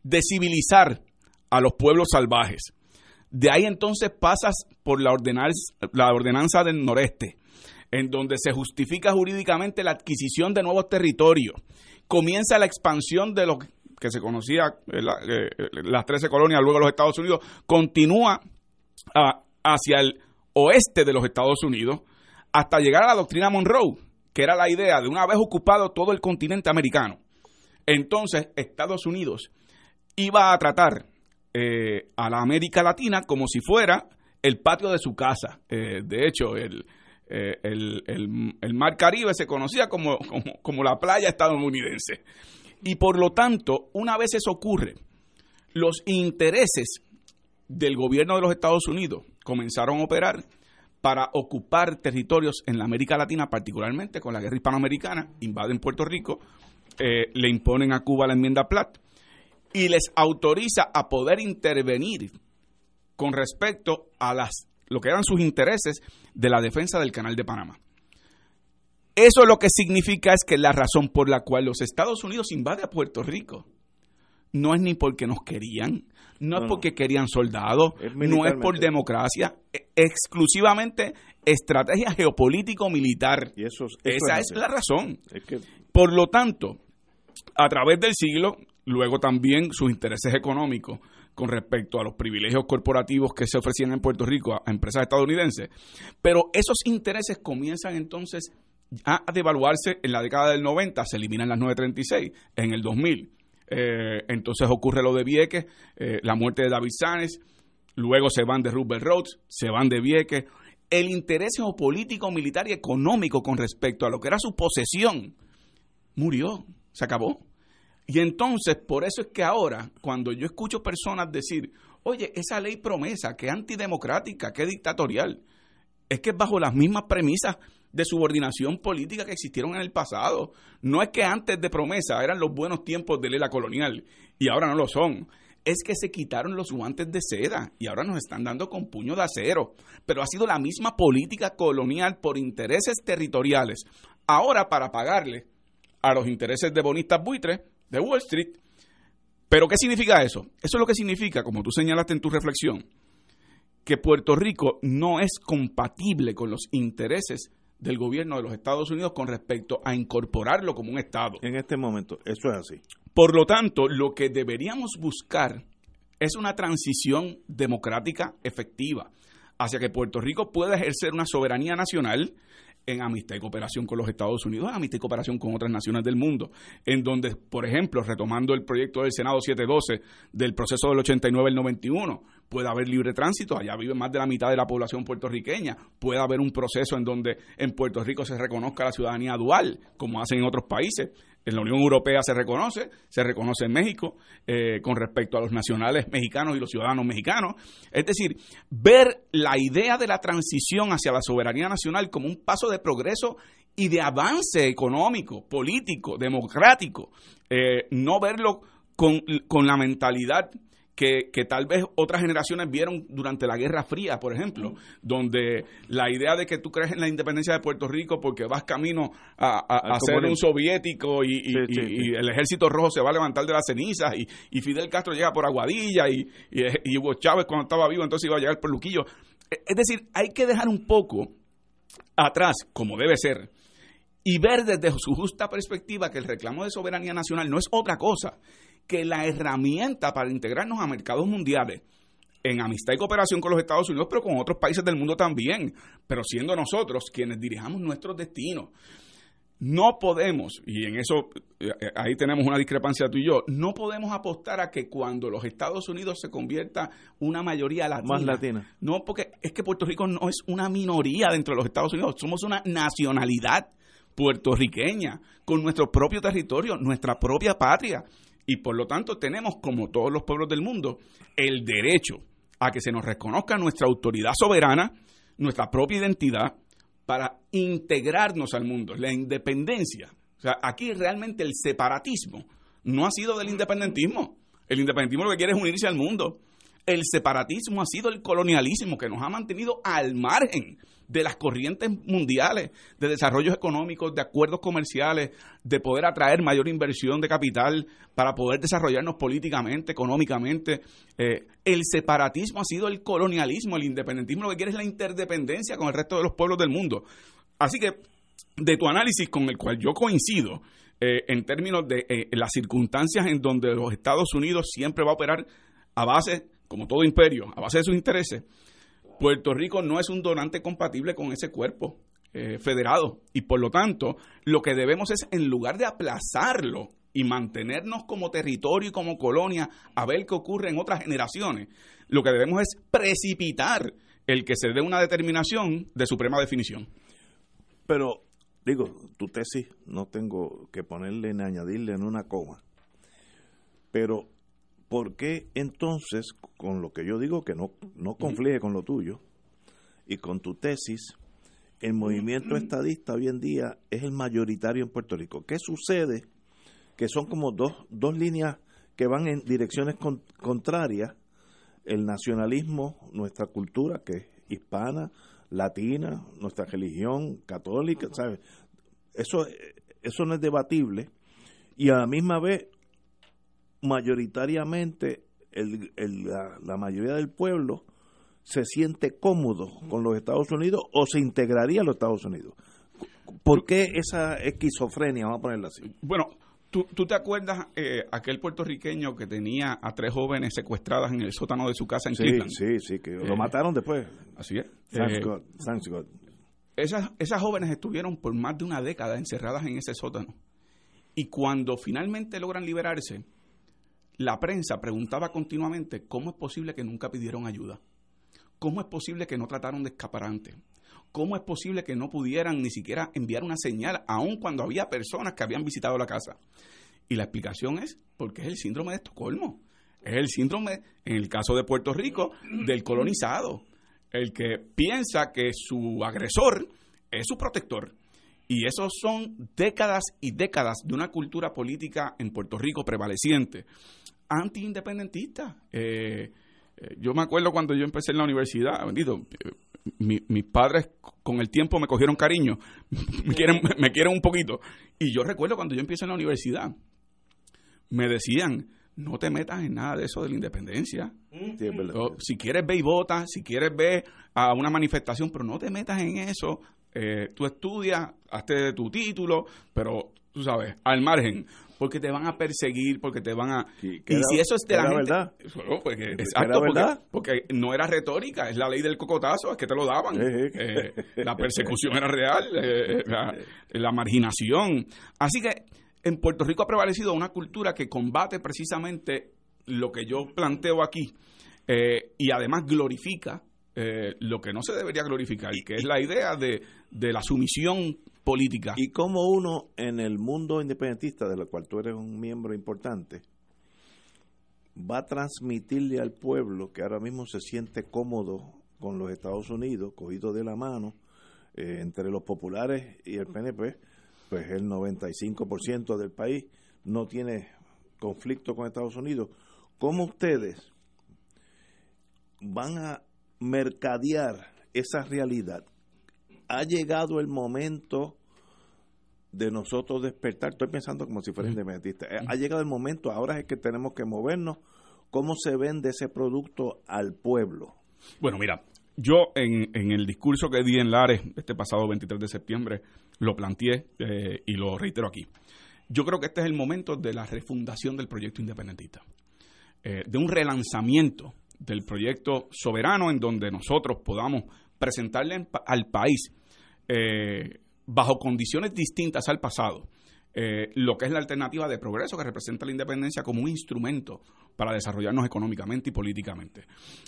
de civilizar a los pueblos salvajes. De ahí entonces pasas por la ordenanza, la ordenanza del noreste, en donde se justifica jurídicamente la adquisición de nuevos territorios. Comienza la expansión de lo que se conocía, eh, la- eh, las 13 colonias, luego los Estados Unidos, continúa a- hacia el oeste de los Estados Unidos hasta llegar a la doctrina Monroe, que era la idea de una vez ocupado todo el continente americano. Entonces, Estados Unidos iba a tratar eh, a la América Latina como si fuera el patio de su casa. Eh, de hecho, el, eh, el, el, Mar Caribe se conocía como, como, la playa estadounidense. Y por lo tanto, una vez eso ocurre, los intereses del gobierno de los Estados Unidos comenzaron a operar para ocupar territorios en la América Latina, particularmente con la guerra hispanoamericana, invaden Puerto Rico, le imponen a Cuba la enmienda Platt y les autoriza a poder intervenir con respecto a las lo que eran sus intereses de la defensa del Canal de Panamá. Eso lo que significa es que la razón por la cual los Estados Unidos invaden a Puerto Rico no es ni porque nos querían, no, es porque querían soldados, no es por democracia, e, exclusivamente estrategia geopolítico-militar. Esa es, la razón. Por lo tanto, a través del siglo, luego también sus intereses económicos con respecto a los privilegios corporativos que se ofrecían en Puerto Rico a, empresas estadounidenses, pero esos intereses comienzan entonces a devaluarse en la década del 90, se eliminan las 936, en el 2000. Eh, entonces ocurre lo de Vieques, eh, la muerte de David Sáenz, luego se van de Rupert Rhodes, se van de Vieques. El interés geopolítico, militar y económico con respecto a lo que era su posesión murió, se acabó. Y entonces, por eso es que ahora, cuando yo escucho personas decir, oye, esa ley promesa, que antidemocrática, que dictatorial, es que es bajo las mismas premisas de subordinación política que existieron en el pasado. No es que antes de promesa eran los buenos tiempos de la colonial y ahora no lo son. Es que se quitaron los guantes de seda y ahora nos están dando con puño de acero. Pero ha sido la misma política colonial por intereses territoriales. Ahora para pagarle a los intereses de bonistas buitres de Wall Street. Pero ¿qué significa eso? Eso es lo que significa, como tú señalaste en tu reflexión, que Puerto Rico no es compatible con los intereses del gobierno de los Estados Unidos con respecto a incorporarlo como un Estado. En este momento, eso es así. Por lo tanto, lo que deberíamos buscar es una transición democrática efectiva hacia que Puerto Rico pueda ejercer una soberanía nacional en amistad y cooperación con los Estados Unidos, en amistad y cooperación con otras naciones del mundo, en donde, por ejemplo, retomando el proyecto del Senado 712 del proceso del 89 al 91, puede haber libre tránsito, allá vive más de la mitad de la población puertorriqueña, puede haber un proceso en donde en Puerto Rico se reconozca la ciudadanía dual, como hacen en otros países, en la Unión Europea se reconoce, se reconoce en México eh, con respecto a los nacionales mexicanos y los ciudadanos mexicanos. Es decir, ver la idea de la transición hacia la soberanía nacional como un paso de progreso y de avance económico, político, democrático, eh, no verlo con, con la mentalidad que, tal vez otras generaciones vieron durante la Guerra Fría, por ejemplo, donde la idea de que tú crees en la independencia de Puerto Rico porque vas camino a, ser un soviético y, el ejército rojo se va a levantar de las cenizas y, Fidel Castro llega por Aguadilla y, Hugo Chávez cuando estaba vivo entonces iba a llegar por Luquillo. E, es decir, hay que dejar un poco atrás, como debe ser, y ver desde su justa perspectiva que el reclamo de soberanía nacional no es otra cosa que la herramienta para integrarnos a mercados mundiales en amistad y cooperación con los Estados Unidos, pero con otros países del mundo también, pero siendo nosotros quienes dirijamos nuestros destinos. No podemos, y en eso eh, eh, ahí tenemos una discrepancia tú y yo, no podemos apostar a que cuando los Estados Unidos se convierta una mayoría latina. Más latina. No, porque es que Puerto Rico no es una minoría dentro de los Estados Unidos, somos una nacionalidad puertorriqueña, con nuestro propio territorio, nuestra propia patria. Y por lo tanto tenemos, como todos los pueblos del mundo, el derecho a que se nos reconozca nuestra autoridad soberana, nuestra propia identidad, para integrarnos al mundo, la independencia. O sea, aquí realmente el separatismo no ha sido del independentismo. El independentismo lo que quiere es unirse al mundo. El separatismo ha sido el colonialismo que nos ha mantenido al margen de las corrientes mundiales de desarrollos económicos, de acuerdos comerciales, de poder atraer mayor inversión de capital para poder desarrollarnos políticamente, económicamente. Eh, el separatismo ha sido el colonialismo, el independentismo lo que quiere es la interdependencia con el resto de los pueblos del mundo. Así que, de tu análisis con el cual yo coincido, eh, en términos de eh, las circunstancias en donde los Estados Unidos siempre va a operar a base, como todo imperio, a base de sus intereses, Puerto Rico no es un donante compatible con ese cuerpo eh, federado y por lo tanto lo que debemos es en lugar de aplazarlo y mantenernos como territorio y como colonia a ver qué ocurre en otras generaciones, lo que debemos es precipitar el que se dé una determinación de suprema definición. Pero, digo, tu tesis no tengo que ponerle ni añadirle en una coma. Pero, ¿por qué entonces, con lo que yo digo que no, no conflige con lo tuyo, y con tu tesis, el movimiento estadista hoy en día es el mayoritario en Puerto Rico? ¿Qué sucede? Que son como dos, dos líneas que van en direcciones con- contrarias. El nacionalismo, nuestra cultura, que es hispana, latina, nuestra religión católica, ¿sabes? Eso, eso no es debatible. Y a la misma vez, mayoritariamente, el, el- la, la mayoría del pueblo se siente cómodo con los Estados Unidos o se integraría a los Estados Unidos. ¿Por qué esa esquizofrenia, vamos a ponerla así? Bueno, ¿tú, tú te acuerdas eh, aquel puertorriqueño que tenía a tres jóvenes secuestradas en el sótano de su casa en Sí, Cleveland? sí, sí, que lo Eh, mataron después. Así es. Thanks Eh, God, thanks God. Esas, esas jóvenes estuvieron por más de una década encerradas en ese sótano. Y cuando finalmente logran liberarse, la prensa preguntaba continuamente cómo es posible que nunca pidieron ayuda. ¿Cómo es posible que no trataron de escaparante? ¿Cómo es posible que no pudieran ni siquiera enviar una señal, aun cuando había personas que habían visitado la casa? Y la explicación es porque es el síndrome de Estocolmo. Es el síndrome, en el caso de Puerto Rico, del colonizado. El que piensa que su agresor es su protector. Y esos son décadas y décadas de una cultura política en Puerto Rico prevaleciente, anti-independentista. Eh, eh, yo me acuerdo cuando yo empecé en la universidad, bendito, eh, mi- mis padres con el tiempo me cogieron cariño, <laughs> me quieren, me quieren un poquito. Y yo recuerdo cuando yo empecé en la universidad, me decían, no te metas en nada de eso de la independencia. Sí, es verdad. O, si quieres ver y vota, si quieres ver a una manifestación, pero no te metas en eso. Eh, tú estudias, hazte tu título, pero tú sabes, al margen, porque te van a perseguir, porque te van a... y si eso es de la gente... verdad. Pues exacto, porque, verdad. porque no era retórica, es la ley del cocotazo, es que te lo daban. Sí, sí. Eh, la persecución era real, eh, la, la marginación. Así que en Puerto Rico ha prevalecido una cultura que combate precisamente lo que yo planteo aquí eh, y además glorifica eh, lo que no se debería glorificar, que es la idea de, de la sumisión política. Y como uno en el mundo independentista, de lo cual tú eres un miembro importante, va a transmitirle al pueblo que ahora mismo se siente cómodo con los Estados Unidos, cogido de la mano, eh, entre los populares y el PNP, pues el 95% del país no tiene conflicto con Estados Unidos. ¿Cómo ustedes van a mercadear esa realidad? Ha llegado el momento de nosotros despertar. Estoy pensando como si fuera independentista. Eh, Ha llegado el momento, ahora es que tenemos que movernos. ¿Cómo se vende ese producto al pueblo? Bueno, mira, yo en, en el discurso que di en Lares este pasado 23 de septiembre lo planteé eh, y lo reitero aquí. Yo creo que este es el momento de la refundación del proyecto independentista, eh, de un relanzamiento del proyecto soberano en donde nosotros podamos presentarle al país eh, bajo condiciones distintas al pasado. eh, lo que es la alternativa de progreso que representa la independencia como un instrumento para desarrollarnos económicamente y políticamente.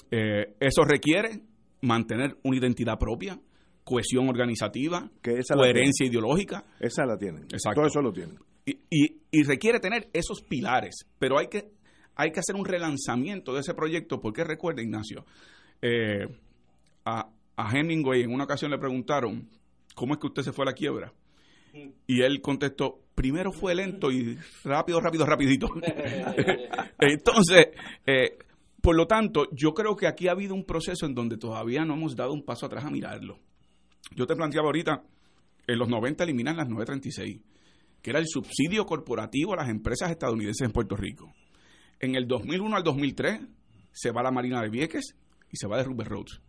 Eh, eso requiere mantener una identidad propia, cohesión organizativa, esa la coherencia ideológica. Esa la tienen. Exacto. Todo eso lo tienen. Y, y- y requiere tener esos pilares, pero hay que, hay que hacer un relanzamiento de ese proyecto, porque recuerda, Ignacio, eh, a, a Hemingway en una ocasión le preguntaron, ¿cómo es que usted se fue a la quiebra? Y él contestó, primero fue lento y rápido, rápido, rapidito. <laughs> Entonces, eh, por lo tanto, yo creo que aquí ha habido un proceso en donde todavía no hemos dado un paso atrás a mirarlo. Yo te planteaba ahorita, en los 90 eliminan las 936, que era el subsidio corporativo a las empresas estadounidenses en Puerto Rico. En el 2001 al 2003 se va la Marina de Vieques y se va de Rupert Roads.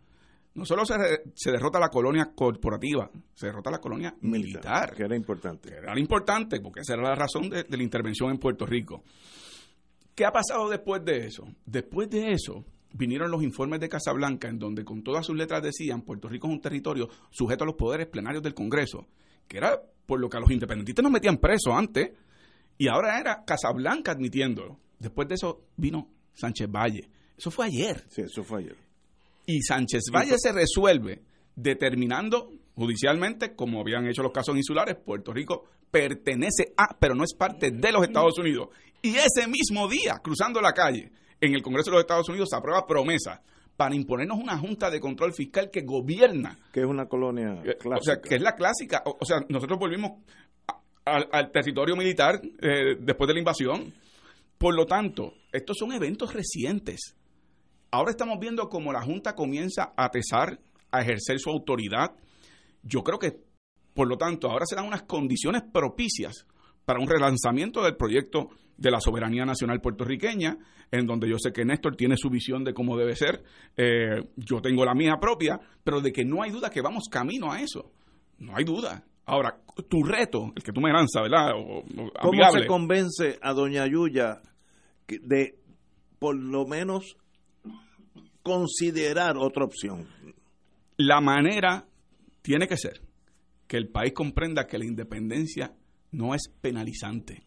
No solo se, derrota la colonia corporativa, se derrota la colonia militar. Que era importante. Que era importante, porque esa era la razón de, de la intervención en Puerto Rico. ¿Qué ha pasado después de eso? Después de eso, vinieron los informes de Casablanca, en donde con todas sus letras decían Puerto Rico es un territorio sujeto a los poderes plenarios del Congreso, que era por lo que a los independentistas nos metían presos antes, y ahora era Casablanca admitiéndolo. Después de eso vino Sánchez Valle. Eso fue ayer. Sí, eso fue ayer. Y Sánchez Valle se resuelve determinando judicialmente, como habían hecho los casos insulares, Puerto Rico pertenece a, pero no es parte de los Estados Unidos. Y ese mismo día, cruzando la calle, en el Congreso de los Estados Unidos se aprueba promesa para imponernos una junta de control fiscal que gobierna. Que es una colonia clásica. O sea, que es la clásica. O, sea, nosotros volvimos al, territorio militar eh, después de la invasión. Por lo tanto, estos son eventos recientes. Ahora estamos viendo cómo la Junta comienza a pesar, a ejercer su autoridad. Yo creo que, por lo tanto, ahora se dan unas condiciones propicias para un relanzamiento del proyecto de la soberanía nacional puertorriqueña, en donde yo sé que Néstor tiene su visión de cómo debe ser, eh, yo tengo la mía propia, pero de que no hay duda que vamos camino a eso. No hay duda. Ahora, tu reto, el que tú me lanzas, ¿verdad? ¿Cómo se convence a doña Yuya de, por lo menos, considerar otra opción? La manera tiene que ser que el país comprenda que la independencia no es penalizante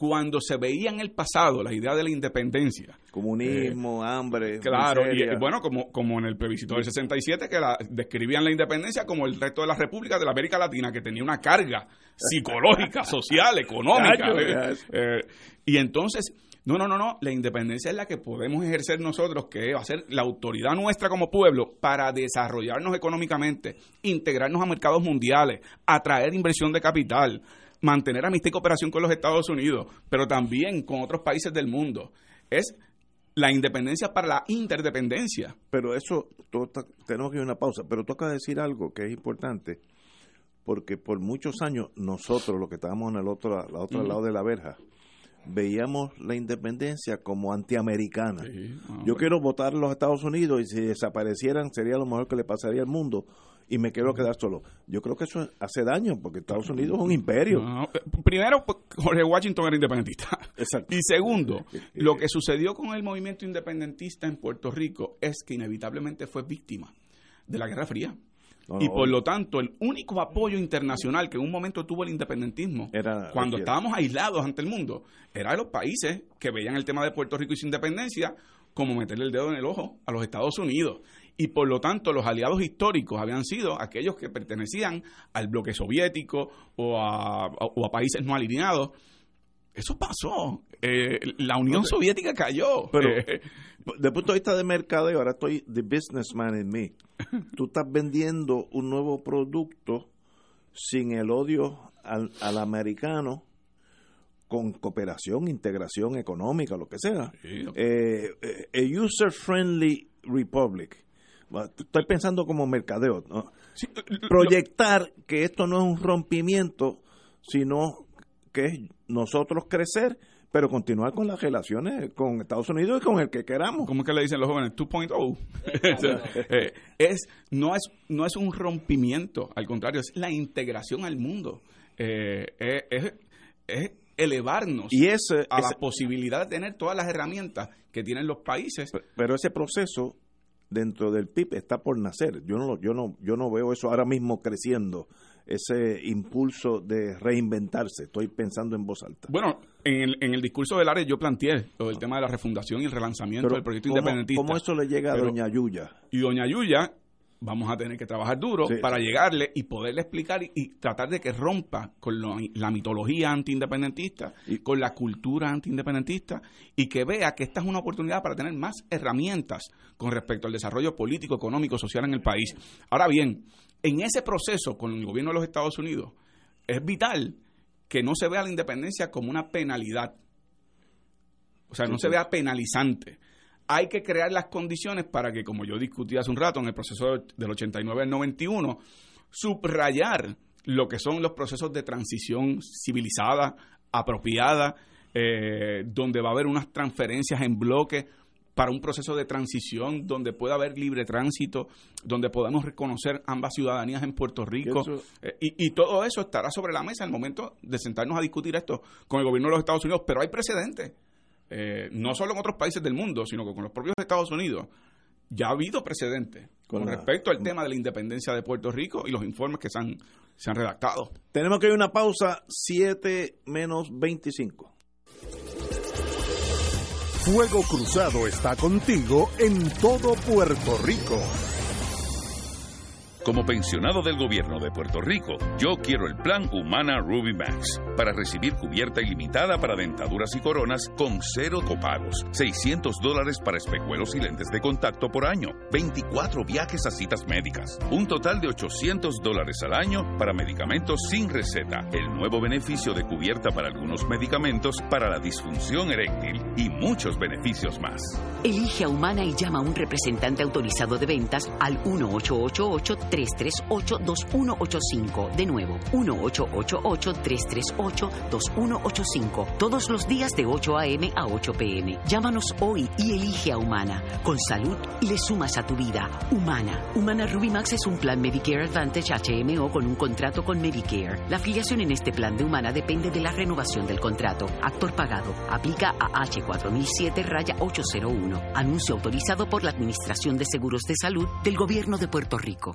cuando se veía en el pasado la idea de la independencia. Comunismo, eh, hambre. Claro, y, bueno, como, como en el plebiscito del 67, que la, describían la independencia como el resto de las repúblicas de la América Latina, que tenía una carga psicológica, <laughs> social, económica. Eh, eh, y entonces, no, no, no, no, la independencia es la que podemos ejercer nosotros, que va a ser la autoridad nuestra como pueblo para desarrollarnos económicamente, integrarnos a mercados mundiales, atraer inversión de capital, mantener amistad y cooperación con los Estados Unidos, pero también con otros países del mundo. Es la independencia para la interdependencia. Pero eso, tenemos que ir a una pausa, pero toca decir algo que es importante, porque por muchos años nosotros, los que estábamos en el otro, el otro lado de la verja, veíamos la independencia como antiamericana. Ah, Yo quiero votar en los Estados Unidos y si desaparecieran sería lo mejor que le pasaría al mundo y me quiero quedar solo. Yo creo que eso hace daño porque Estados Unidos es un imperio. primero, pues, Jorge Washington era independentista. <laughs> Y segundo, lo que sucedió con el movimiento independentista en Puerto Rico es que inevitablemente fue víctima de la Guerra Fría. y por lo tanto, el único apoyo internacional que en un momento tuvo el independentismo, era, cuando estábamos aislados ante el mundo, era de los países que veían el tema de Puerto Rico y su independencia como meterle el dedo en el ojo a los Estados Unidos y por lo tanto los aliados históricos habían sido aquellos que pertenecían al bloque soviético o a, países no alineados. Eso pasó. Eh, la Unión Soviética cayó. Pero, eh, desde el punto de vista de mercado, y ahora estoy the businessman in me. <laughs> Tú estás vendiendo un nuevo producto sin el odio al, al americano, con cooperación, integración económica, lo que sea. Eh, a user-friendly republic estoy pensando como mercadeo, proyectar que esto no es un rompimiento, sino que es nosotros crecer, pero continuar con las relaciones con Estados Unidos y con el que queramos. ¿Cómo es que le dicen los jóvenes? 2.0. <laughs> <laughs> Eh, es, no, es, no es un rompimiento, al contrario, es la integración al mundo. Eh, es, es elevarnos y ese, a la posibilidad de tener todas las herramientas que tienen los países. Pero ese proceso dentro del PIB está por nacer. Yo no, yo no, yo no veo eso ahora mismo creciendo, ese impulso de reinventarse. Estoy pensando en voz alta. Bueno, en el, en el discurso del área yo planteé el tema de la refundación y el relanzamiento del proyecto independentista. ¿Cómo eso le llega a Doña Yuya? Y Doña Yuya vamos a tener que trabajar duro para llegarle y poderle explicar y, tratar de que rompa con la mitología antiindependentista y con la cultura antiindependentista y que vea que esta es una oportunidad para tener más herramientas con respecto al desarrollo político, económico, social en el país. Ahora bien, en ese proceso con el gobierno de los Estados Unidos es vital que no se vea la independencia como una penalidad. O sea, no se vea penalizante hay que crear las condiciones para que, como yo discutí hace un rato en el proceso del 89 al 91, subrayar lo que son los procesos de transición civilizada, apropiada, eh, donde va a haber unas transferencias en bloque para un proceso de transición donde pueda haber libre tránsito, donde podamos reconocer ambas ciudadanías en Puerto Rico. Eh, y, y, todo eso estará sobre la mesa el momento de sentarnos a discutir esto con el gobierno de los Estados Unidos. Pero hay precedentes. Eh, no solo en otros países del mundo, sino que con los propios Estados Unidos, ya ha habido precedentes con, respecto al tema de la independencia de Puerto Rico y los informes que se han, se han redactado. Tenemos que ir a una pausa, 7 menos 25. Fuego Cruzado está contigo en todo Puerto Rico. Como pensionado del gobierno de Puerto Rico, yo quiero el plan Humana Ruby Max para recibir cubierta ilimitada para dentaduras y coronas con cero copagos, 600 dólares para espejuelos y lentes de contacto por año, 24 viajes a citas médicas, un total de 800 dólares al año para medicamentos sin receta, el nuevo beneficio de cubierta para algunos medicamentos para la disfunción eréctil y muchos beneficios más. Elige a Humana y llama a un representante autorizado de ventas al 1888 338-2185. De nuevo, 1-888-338-2185. Todos los días de 8 a.m. a 8 p.m. Llámanos hoy y elige a Humana. Con salud le sumas a tu vida. Humana. Humana Rubimax es un plan Medicare Advantage HMO con un contrato con Medicare. La afiliación en este plan de Humana depende de la renovación del contrato. Actor pagado. Aplica a H4007 raya 801. Anuncio autorizado por la Administración de Seguros de Salud del Gobierno de Puerto Rico.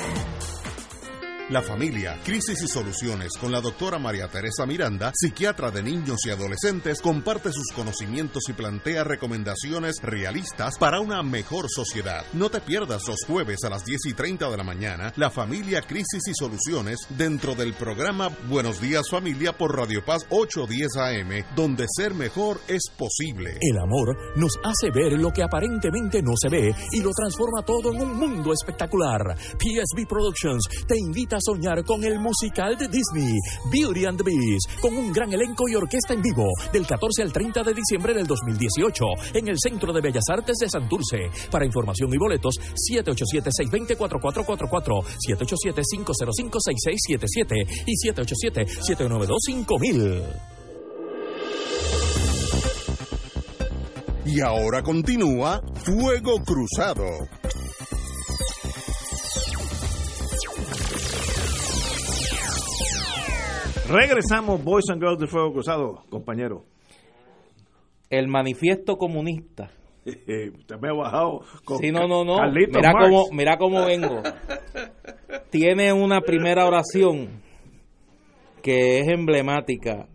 La familia, crisis y soluciones con la doctora María Teresa Miranda, psiquiatra de niños y adolescentes, comparte sus conocimientos y plantea recomendaciones realistas para una mejor sociedad. No te pierdas los jueves a las 10 y 30 de la mañana, la familia, crisis y soluciones dentro del programa Buenos Días Familia por Radio Paz 810 AM, donde ser mejor es posible. El amor nos hace ver lo que aparentemente no se ve y lo transforma todo en un mundo espectacular. PSB Productions te invita soñar con el musical de Disney, Beauty and the Beast, con un gran elenco y orquesta en vivo, del 14 al 30 de diciembre del 2018, en el Centro de Bellas Artes de Santurce. Para información y boletos, 787-620-4444, 787-505-6677 y 787-792-5000. Y ahora continúa Fuego Cruzado. Regresamos, Boys and Girls de Fuego Cruzado, compañero. El manifiesto comunista. <laughs> Usted me ha bajado con Sí, no, no, no. Carlitos Mira Marx. cómo, mira cómo vengo. Tiene una primera oración que es emblemática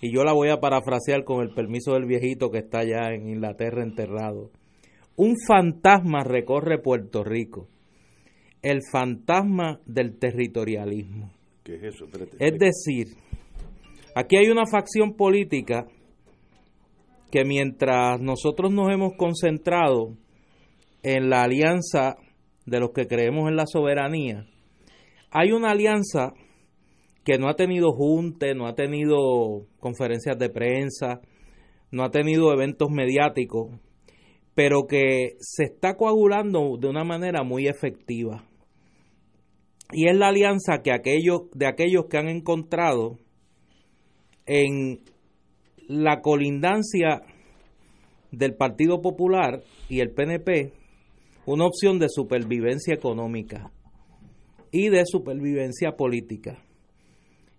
y yo la voy a parafrasear con el permiso del viejito que está allá en Inglaterra enterrado. Un fantasma recorre Puerto Rico. El fantasma del territorialismo. ¿Qué es eso? Espérate. Es decir, aquí hay una facción política que mientras nosotros nos hemos concentrado en la alianza de los que creemos en la soberanía, hay una alianza que no ha tenido junte, no ha tenido conferencias de prensa, no ha tenido eventos mediáticos, pero que se está coagulando de una manera muy efectiva. Y es la alianza que aquellos, de aquellos que han encontrado en la colindancia del Partido Popular y el PNP una opción de supervivencia económica y de supervivencia política.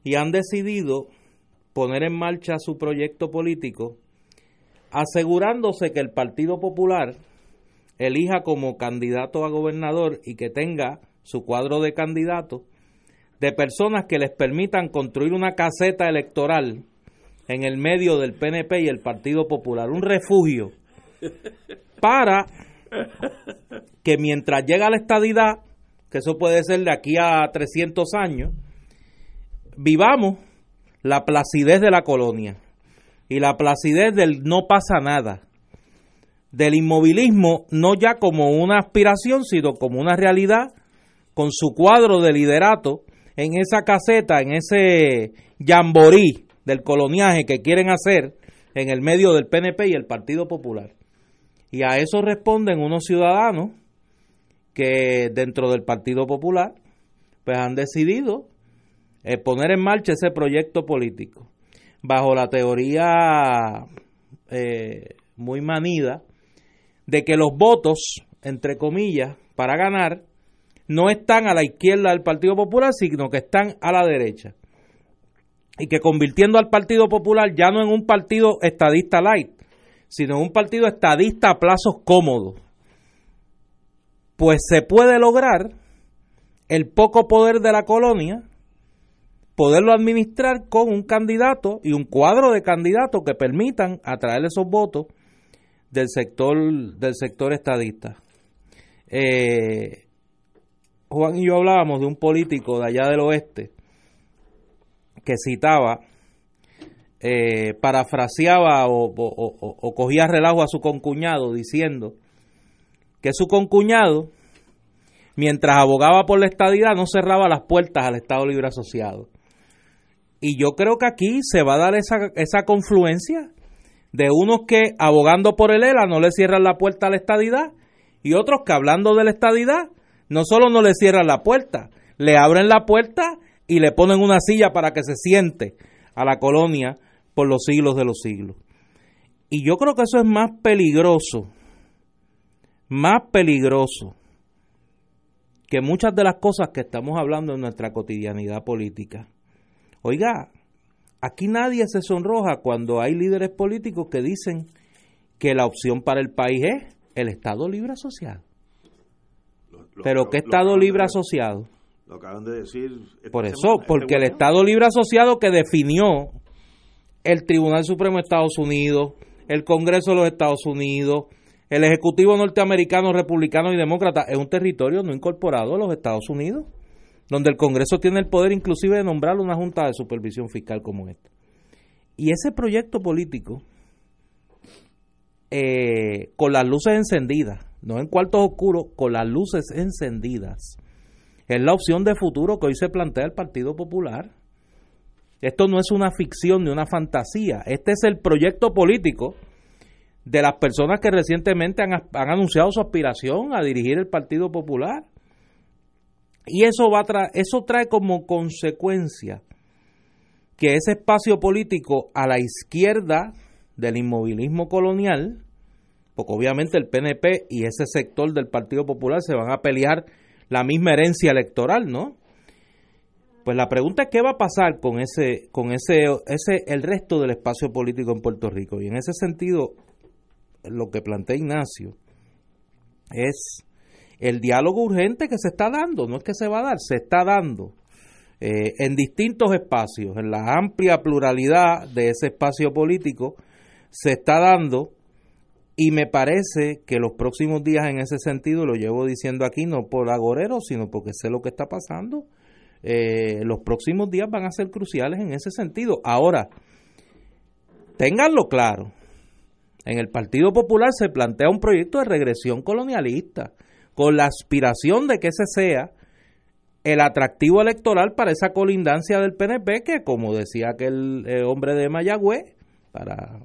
Y han decidido poner en marcha su proyecto político asegurándose que el Partido Popular elija como candidato a gobernador y que tenga su cuadro de candidatos de personas que les permitan construir una caseta electoral en el medio del PNP y el Partido Popular, un refugio <laughs> para que mientras llega la estadidad, que eso puede ser de aquí a 300 años, vivamos la placidez de la colonia y la placidez del no pasa nada, del inmovilismo no ya como una aspiración, sino como una realidad con su cuadro de liderato en esa caseta, en ese jamborí del coloniaje que quieren hacer en el medio del PNP y el Partido Popular. Y a eso responden unos ciudadanos que dentro del Partido Popular pues han decidido eh, poner en marcha ese proyecto político bajo la teoría eh, muy manida de que los votos, entre comillas, para ganar, no están a la izquierda del Partido Popular, sino que están a la derecha. y que convirtiendo al Partido Popular ya no en un partido estadista light, sino en un partido estadista a plazos cómodos, pues se puede lograr el poco poder de la colonia, poderlo administrar con un candidato y un cuadro de candidatos que permitan atraer esos votos del sector del sector estadista. Eh, Juan y yo hablábamos de un político de allá del oeste que citaba, eh, parafraseaba o, cogía relajo a su concuñado diciendo que su concuñado, mientras abogaba por la estadidad, no cerraba las puertas al Estado Libre Asociado. Y yo creo que aquí se va a dar esa, esa confluencia de unos que abogando por el ELA no le cierran la puerta a la estadidad y otros que hablando de la estadidad no solo no le cierran la puerta, le abren la puerta y le ponen una silla para que se siente a la colonia por los siglos de los siglos. Y yo creo que eso es más peligroso, más peligroso que muchas de las cosas que estamos hablando en nuestra cotidianidad política. Oiga, aquí nadie se sonroja cuando hay líderes políticos que dicen que la opción para el país es el Estado Libre Asociado. Pero ¿qué Estado Libre Asociado? Lo acaban de decir. Por eso, este porque el Estado Libre Asociado que definió el Tribunal Supremo de Estados Unidos, el Congreso de los Estados Unidos, el Ejecutivo norteamericano, republicano y demócrata, es un territorio no incorporado a los Estados Unidos, donde el Congreso tiene el poder inclusive de nombrar una junta de supervisión fiscal como esta. Y ese proyecto político eh, con las luces encendidas, no en cuartos oscuros, con las luces encendidas. Es la opción de futuro que hoy se plantea el Partido Popular. Esto no es una ficción ni una fantasía. Este es el proyecto político de las personas que recientemente han, anunciado su aspiración a dirigir el Partido Popular. Y eso, va a eso trae como consecuencia que ese espacio político a la izquierda del inmovilismo colonial, porque obviamente el PNP y ese sector del Partido Popular se van a pelear la misma herencia electoral, ¿no? Pues la pregunta es qué va a pasar con ese con ese ese el resto del espacio político en Puerto Rico y en ese sentido lo que plantea Ignacio es el diálogo urgente que se está dando, no es que se va a dar, se está dando eh, en distintos espacios, en la amplia pluralidad de ese espacio político se está dando y me parece que los próximos días en ese sentido, lo llevo diciendo aquí no por agorero, sino porque sé lo que está pasando, eh, los próximos días van a ser cruciales en ese sentido. Ahora, ténganlo claro, en el Partido Popular se plantea un proyecto de regresión colonialista, con la aspiración de que ese sea el atractivo electoral para esa colindancia del PNP, que como decía aquel eh, hombre de Mayagüez, para,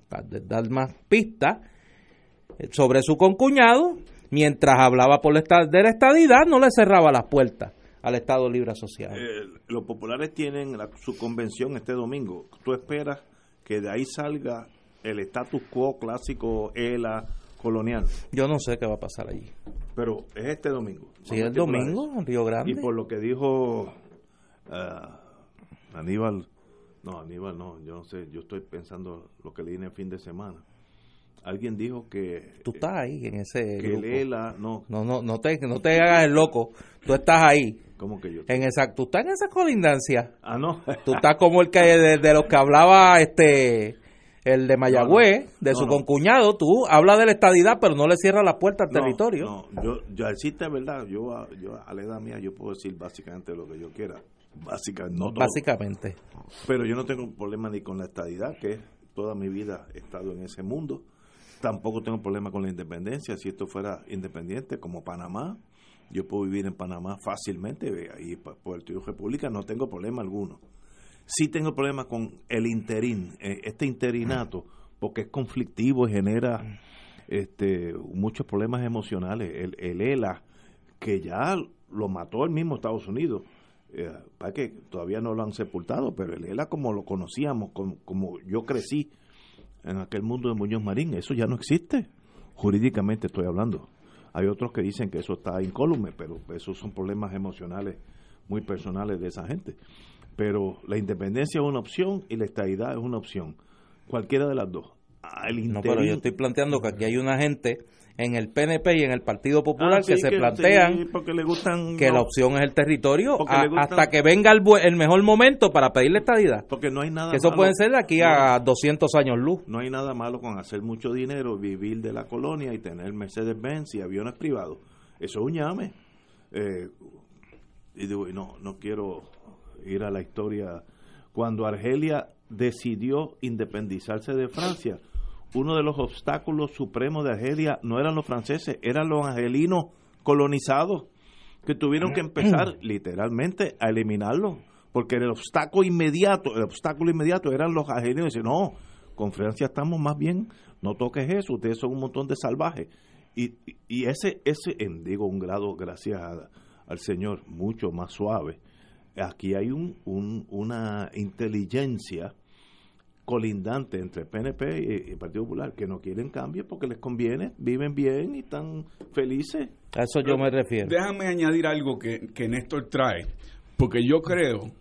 dar más pistas, sobre su concuñado, mientras hablaba por la de la estadidad, no le cerraba las puertas al Estado Libre Asociado. Eh, los populares tienen su convención este domingo. ¿Tú esperas que de ahí salga el status quo clásico ELA colonial? Yo no sé qué va a pasar allí. Pero es este domingo. Sí, el domingo en Río Grande. Y por lo que dijo uh, Aníbal no, Aníbal, no, yo no sé, yo estoy pensando lo que leí en el fin de semana. Alguien dijo que... Tú estás ahí en ese que Lela, no. No, no, no te, no te hagas el loco, tú estás ahí. ¿Cómo que yo? En esa, tú estás en esa colindancia. Ah, no. tú estás como el que de, los que hablaba este el de Mayagüez, de su concuñado, tú hablas de la estadidad, pero no le cierras la puerta al territorio. No, yo, yo decirte verdad, yo, yo a la edad mía yo puedo decir básicamente lo que yo quiera. Básicamente, no Básicamente. Pero yo no tengo problema ni con la estadidad, que toda mi vida he estado en ese mundo. Tampoco tengo problema con la independencia. Si esto fuera independiente, como Panamá, yo puedo vivir en Panamá fácilmente y por el República no tengo problema alguno. Sí tengo problema con el interín, eh, este interinato, porque es conflictivo y genera este, muchos problemas emocionales. El, el ELA, que ya lo mató el mismo Estados Unidos, eh, para que todavía no lo han sepultado, pero el ELA como lo conocíamos, como, como, yo crecí en aquel mundo de Muñoz Marín, eso ya no existe, jurídicamente estoy hablando. Hay otros que dicen que eso está incólume, pero esos son problemas emocionales muy personales de esa gente. pero la independencia es una opción y la estadidad es una opción. Cualquiera de las dos. no, pero yo estoy planteando que aquí hay una gente en el PNP y en el Partido Popular ah, que se plantean que la opción es el territorio hasta que venga el, el, mejor momento para pedirle estadidad. Porque no hay nada que eso puede ser de aquí a 200 años luz. No hay nada malo con hacer mucho dinero, vivir de la colonia y tener Mercedes-Benz y aviones privados. Eso es un llame. Eh, y digo, no, no quiero ir a la historia. Cuando Argelia decidió independizarse de Francia, uno de los obstáculos supremos de Argelia no eran los franceses, eran los angelinos colonizados, que tuvieron que empezar <clears throat> literalmente a eliminarlos, porque el obstáculo inmediato, el obstáculo inmediato eran los argelinos, y no, con Francia estamos más bien, no toques eso, ustedes son un montón de salvajes. Y, y ese, ese, en, digo, un grado, gracias al Señor, mucho más suave. Aquí hay un, un, una inteligencia colindante entre PNP y, el Partido Popular, que no quieren cambio porque les conviene, viven bien y están felices. A eso yo me refiero. Déjame añadir algo que, que Néstor trae, porque yo creo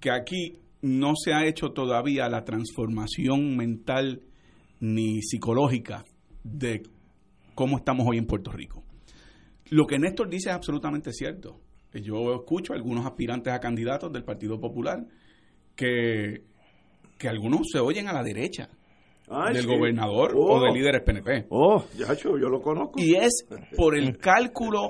que aquí no se ha hecho todavía la transformación mental ni psicológica de cómo estamos hoy en Puerto Rico. Lo que Néstor dice es absolutamente cierto. Yo escucho a algunos aspirantes a candidatos del Partido Popular que que algunos se oyen a la derecha del gobernador o de oh. líderes PNP. Oh, ya yo lo conozco. Y es por el cálculo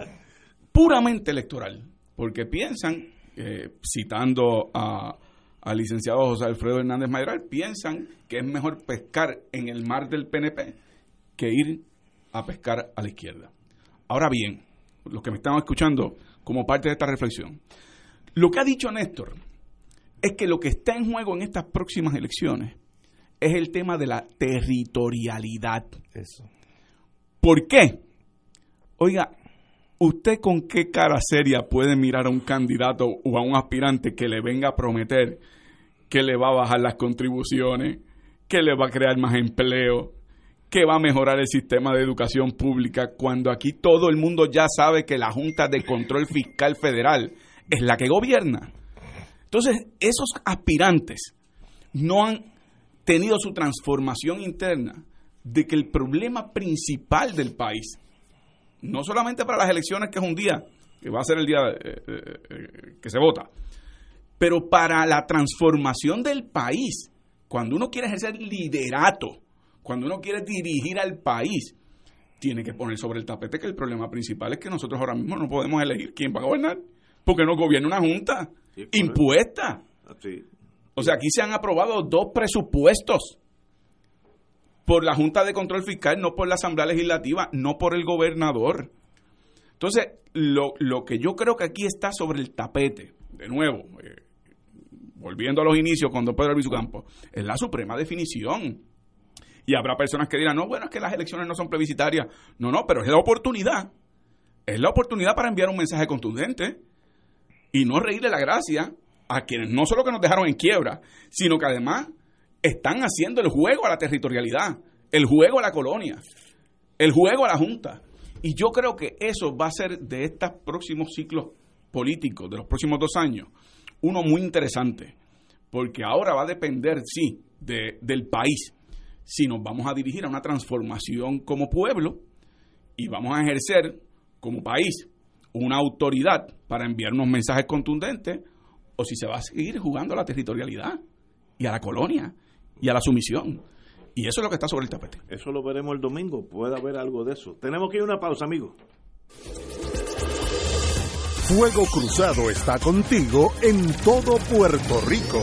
puramente electoral, porque piensan, eh, citando a, al licenciado José Alfredo Hernández Mayoral, piensan que es mejor pescar en el mar del PNP que ir a pescar a la izquierda. Ahora bien, los que me están escuchando como parte de esta reflexión, lo que ha dicho Néstor es que lo que está en juego en estas próximas elecciones es el tema de la territorialidad. Eso. ¿Por qué? Oiga, ¿usted con qué cara seria puede mirar a un candidato o a un aspirante que le venga a prometer que le va a bajar las contribuciones, que le va a crear más empleo, que va a mejorar el sistema de educación pública, cuando aquí todo el mundo ya sabe que la Junta de Control Fiscal Federal es la que gobierna? Entonces, esos aspirantes no han tenido su transformación interna de que el problema principal del país, no solamente para las elecciones, que es un día, que va a ser el día eh, eh, eh, que se vota, pero para la transformación del país, cuando uno quiere ejercer liderato, cuando uno quiere dirigir al país, tiene que poner sobre el tapete que el problema principal es que nosotros ahora mismo no podemos elegir quién va a gobernar, porque no gobierna una junta impuesta. O sea, aquí se han aprobado dos presupuestos por la Junta de Control Fiscal, no por la Asamblea Legislativa, no por el gobernador. Entonces, lo, lo que yo creo que aquí está sobre el tapete, de nuevo, eh, volviendo a los inicios con don Pedro Albizu Campos, es la suprema definición. Y habrá personas que dirán, no, bueno, es que las elecciones no son plebiscitarias. No, no, pero es la oportunidad. Es la oportunidad para enviar un mensaje contundente y no reírle la gracia a quienes no solo que nos dejaron en quiebra, sino que además están haciendo el juego a la territorialidad, el juego a la colonia, el juego a la Junta. Y yo creo que eso va a ser de estos próximos ciclos políticos, de los próximos dos años, uno muy interesante, porque ahora va a depender, sí, de, del país, si nos vamos a dirigir a una transformación como pueblo y vamos a ejercer como país una autoridad para enviar unos mensajes contundentes o si se va a seguir jugando a la territorialidad y a la colonia y a la sumisión. Y eso es lo que está sobre el tapete. Eso lo veremos el domingo. Puede haber algo de eso. Tenemos que ir a una pausa, amigos. Fuego Cruzado está contigo en todo Puerto Rico.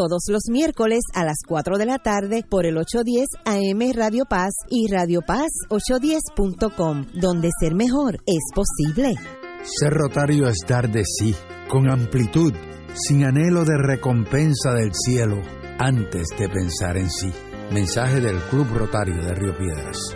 todos los miércoles a las 4 de la tarde por el 810 AM Radio Paz y Radio Paz 810.com, donde ser mejor es posible. Ser rotario es dar de sí, con amplitud, sin anhelo de recompensa del cielo, antes de pensar en sí. Mensaje del Club Rotario de Río Piedras.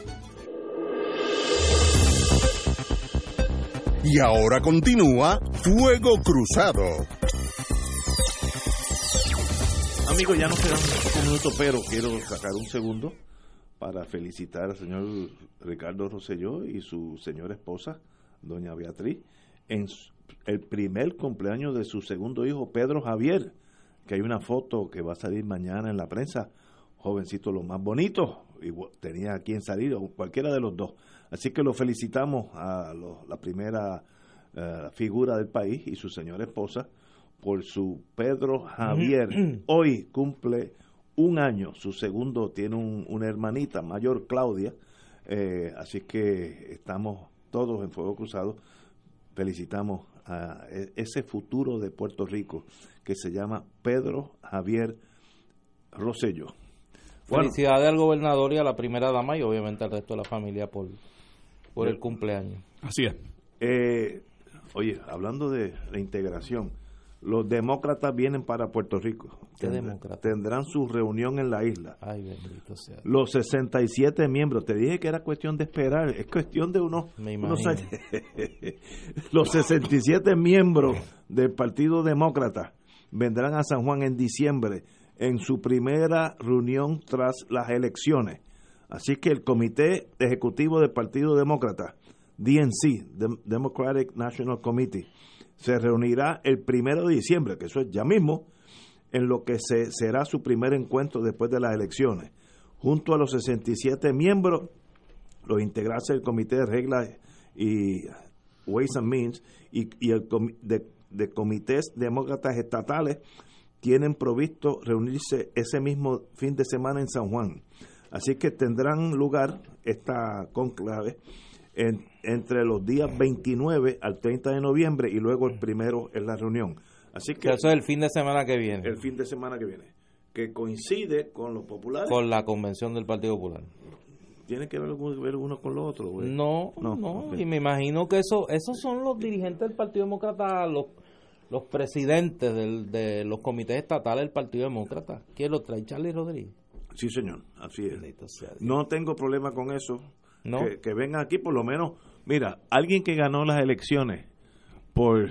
Y ahora continúa Fuego Cruzado. Amigos, ya nos quedan un minuto, pero quiero sacar un segundo para felicitar al señor Ricardo Rosselló y su señora esposa, doña Beatriz, en el primer cumpleaños de su segundo hijo, Pedro Javier, que hay una foto que va a salir mañana en la prensa, jovencito lo más bonito, y tenía quien salir, o cualquiera de los dos. Así que lo felicitamos a la primera eh, figura del país y su señora esposa por su Pedro Javier. Hoy cumple un año, su segundo tiene una hermanita mayor, Claudia. Eh, así que estamos todos en Fuego Cruzado. Felicitamos a e, ese futuro de Puerto Rico que se llama Pedro Javier Rosello. Felicidades al gobernador y a la primera dama y obviamente al resto de la familia por, por el cumpleaños. Así es. Eh, oye, hablando de la integración, los demócratas vienen para Puerto Rico. Tendrán su reunión en la isla. Ay, bendito sea. Los 67 miembros, te dije que era cuestión de esperar, es cuestión de unos, unos años. <laughs> Los 67 miembros del Partido Demócrata vendrán a San Juan en diciembre en su primera reunión tras las elecciones. Así que el Comité Ejecutivo del Partido Demócrata, DNC, Democratic National Committee, se reunirá el primero de diciembre, que eso es ya mismo, en lo que se, será su primer encuentro después de las elecciones. Junto a los 67 miembros, los integrantes del Comité de Reglas y Ways and Means y, el de, de comités demócratas estatales tienen provisto reunirse ese mismo fin de semana en San Juan. Así que tendrán lugar esta conclave en, entre los días 29 al 30 de noviembre y luego el primero en la reunión. Así que eso es el fin de semana que viene. El fin de semana que viene, que coincide con los populares. Con la convención del Partido Popular. ¿Tiene que ver, uno con lo otro? No, no, y me imagino que eso, esos son los dirigentes del Partido Demócrata, los los presidentes de los comités estatales del Partido Demócrata. ¿Quién lo trae? Charlie Rodríguez. Sí, señor, así es. No tengo problema con eso. Que, vengan aquí, por lo menos. Mira, alguien que ganó las elecciones por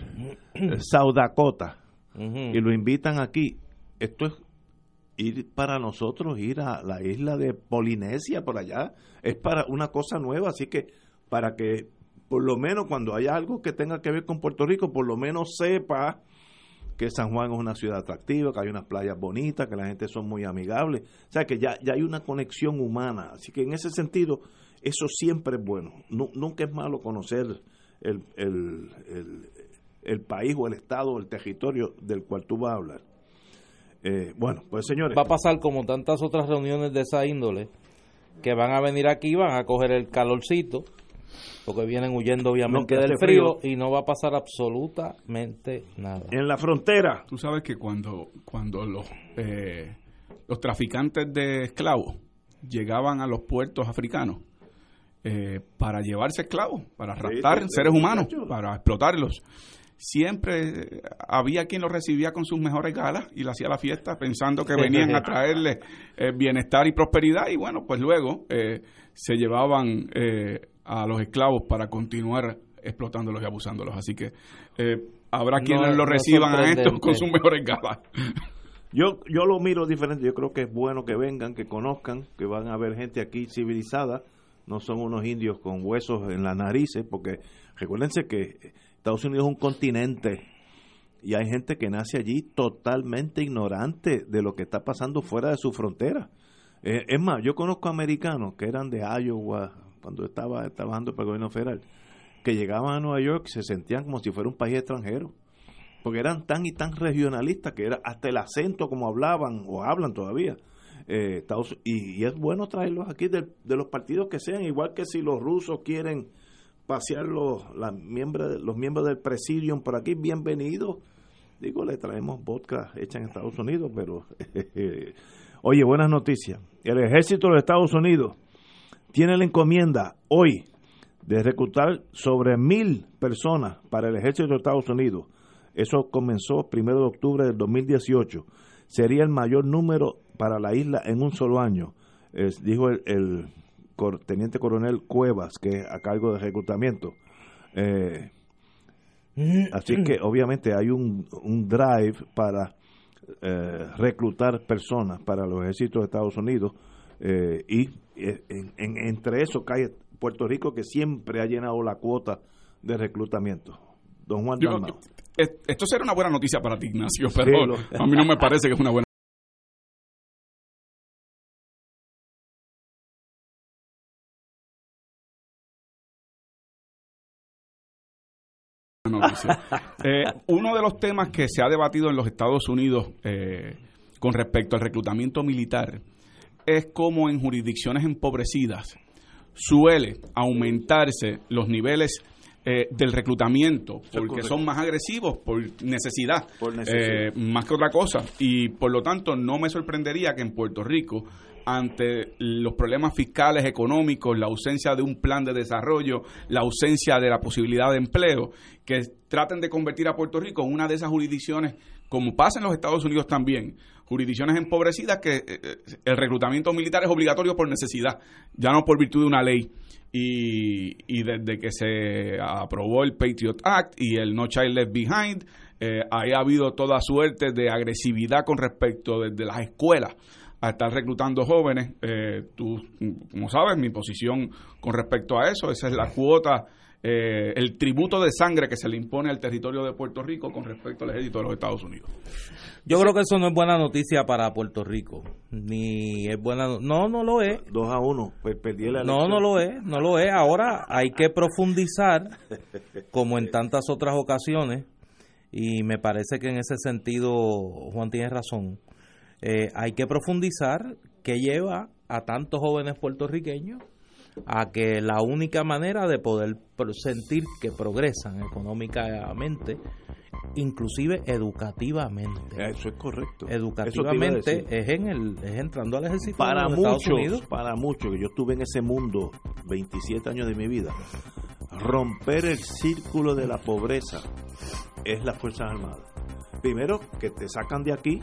South Dakota y lo invitan aquí, esto es ir para nosotros, ir a la isla de Polinesia, por allá, es para una cosa nueva, así que para que por lo menos cuando haya algo que tenga que ver con Puerto Rico, por lo menos sepa que San Juan es una ciudad atractiva, que hay unas playas bonitas, que la gente son muy amigables, o sea que ya, ya hay una conexión humana, así que en ese sentido eso siempre es bueno, nunca es malo conocer el, el, país o el estado o el territorio del cual tú vas a hablar. Eh, bueno, pues señores. Va a pasar como tantas otras reuniones de esa índole, que van a venir aquí, van a coger el calorcito, porque vienen huyendo obviamente No, del frío, frío. y no va a pasar absolutamente nada. En la frontera. Tú sabes que cuando, cuando los, eh, los traficantes de esclavos llegaban a los puertos africanos eh, para llevarse esclavos, para raptar sí, sí, seres humanos, para explotarlos, siempre había quien los recibía con sus mejores galas y le hacía la fiesta pensando que venían a <laughs> traerle eh, bienestar y prosperidad y bueno, pues luego eh, se llevaban eh, a los esclavos para continuar explotándolos y abusándolos. Así que eh, habrá No, quienes lo no reciban a estos con sus mejores galas. <laughs> Yo, yo lo miro diferente. Yo creo que es bueno que vengan, que conozcan, que van a ver gente aquí civilizada. No son unos indios con huesos en las narices, porque recuérdense que Estados Unidos es un continente y hay gente que nace allí totalmente ignorante de lo que está pasando fuera de su frontera. Eh, es más, yo conozco americanos que eran de Iowa cuando estaba trabajando para el gobierno federal, que llegaban a Nueva York se sentían como si fuera un país extranjero porque eran tan y tan regionalistas que era hasta el acento como hablaban o hablan todavía. Eh, Estados- y, y es bueno traerlos aquí de, los partidos que sean, igual que si los rusos quieren pasear los, las miembros, los miembros del presidium por aquí, bienvenidos. Digo, le traemos vodka hecha en Estados Unidos, pero... <laughs> Oye, buenas noticias. El ejército de Estados Unidos tiene la encomienda hoy de reclutar sobre mil personas para el ejército de Estados Unidos. Eso comenzó primero de octubre del 2018. Sería el mayor número para la isla en un solo año, dijo el, teniente coronel Cuevas, que es a cargo de reclutamiento. Eh, así que obviamente hay un, drive para eh, reclutar personas para los ejércitos de Estados Unidos eh, y en- en- entre eso cae Puerto Rico que siempre ha llenado la cuota de reclutamiento. Don Juan Yo- Dalmau. es- esto será una buena noticia para ti, Ignacio, Sí, pero lo- a mí no me parece que es una buena noticia. <laughs> Eh, uno de los temas que se ha debatido en los Estados Unidos eh, con respecto al reclutamiento militar es cómo en jurisdicciones empobrecidas suele aumentarse los niveles eh, del reclutamiento porque son más agresivos por necesidad, Por necesidad. eh, más que otra cosa y por lo tanto no me sorprendería que en Puerto Rico ante los problemas fiscales, económicos, la ausencia de un plan de desarrollo, la ausencia de la posibilidad de empleo, que traten de convertir a Puerto Rico en una de esas jurisdicciones, como pasa en los Estados Unidos también, jurisdicciones empobrecidas que eh, eh, el reclutamiento militar es obligatorio por necesidad, ya no por virtud de una ley. Y, y desde que se aprobó el Patriot Act y el No Child Left Behind, eh, ahí ha habido toda suerte de agresividad con respecto desde las escuelas a estar reclutando jóvenes. Eh, tú, como sabes, mi posición con respecto a eso, esa es la cuota, eh, el tributo de sangre que se le impone al territorio de Puerto Rico con respecto al ejército de los Estados Unidos. Yo creo que eso no es buena noticia para Puerto Rico, ni es buena, no- no, no lo es. 2 a 1, pues perdí la No, elección. no lo es, no lo es. Ahora hay que profundizar, como en tantas otras ocasiones, y me parece que en ese sentido Juan tiene razón. Eh, hay que profundizar qué lleva a tantos jóvenes puertorriqueños a que la única manera de poder sentir que progresan económicamente, inclusive educativamente, Eso es correcto. Educativamente es en el es entrando al ejército para de Estados muchos, Unidos. para muchos, que yo estuve en ese mundo 27 años de mi vida, romper el círculo de la pobreza es las Fuerzas Armadas. Primero, que te sacan de aquí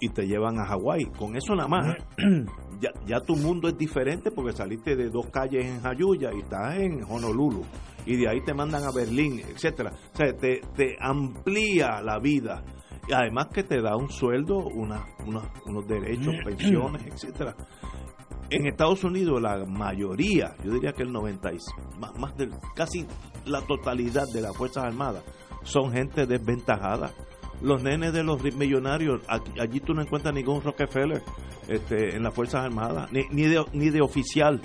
y te llevan a Hawái. Con eso nada más, <clears throat> ya, ya tu mundo es diferente porque saliste de dos calles en Jayuya y estás en Honolulu. Y de ahí te mandan a Berlín, etcétera. O sea, te, te amplía la vida. Y además que te da un sueldo, una, una- unos derechos, <clears throat> pensiones, etcétera. En Estados Unidos la mayoría, yo diría que el 90 y más, más del casi la totalidad de las Fuerzas Armadas son gente desventajada. Los nenes de los millonarios, aquí- allí tú no encuentras ningún Rockefeller este, en las Fuerzas Armadas, ni, ni, de, ni de oficial.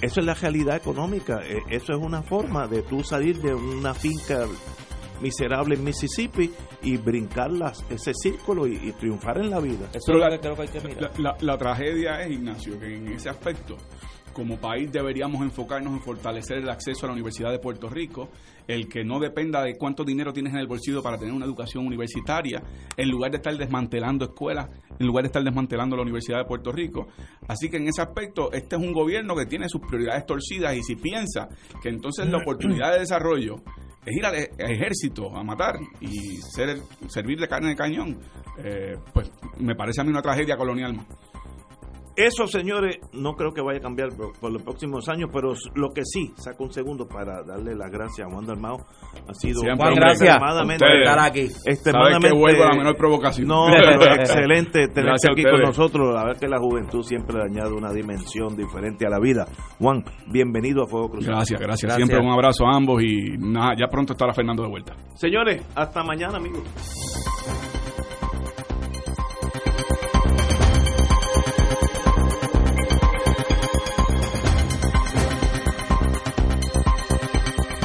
Eso es la realidad económica, eh, eso es una forma de tú salir de una finca miserable en Mississippi y brincar las, ese círculo y, y triunfar en la vida. Pero la- la tragedia es, Ignacio, que en ese aspecto, como país deberíamos enfocarnos en fortalecer el acceso a la Universidad de Puerto Rico, el que no dependa de cuánto dinero tienes en el bolsillo para tener una educación universitaria, en lugar de estar desmantelando escuelas, en lugar de estar desmantelando la Universidad de Puerto Rico. Así que en ese aspecto, este es un gobierno que tiene sus prioridades torcidas y si piensa que entonces la oportunidad de desarrollo es ir al e- ejército a matar y ser, servir de carne de cañón, eh, pues me parece a mí una tragedia colonial más. Eso, señores, no creo que vaya a cambiar por, por los próximos años, pero lo que sí, saco un segundo para darle las gracias a Juan Dalmao. Ha sido Siempre, extremadamente, ustedes. Estar aquí. extremadamente- Sabe que vuelvo a la menor provocación. No, <laughs> pero excelente tenerte Gracias a aquí con nosotros. La verdad que la juventud siempre le añade una dimensión diferente a la vida. Juan, bienvenido a Fuego Cruzado. Gracias, gracias, Siempre un abrazo a ambos y nada, ya pronto estará Fernando de vuelta. Señores, hasta mañana, amigos.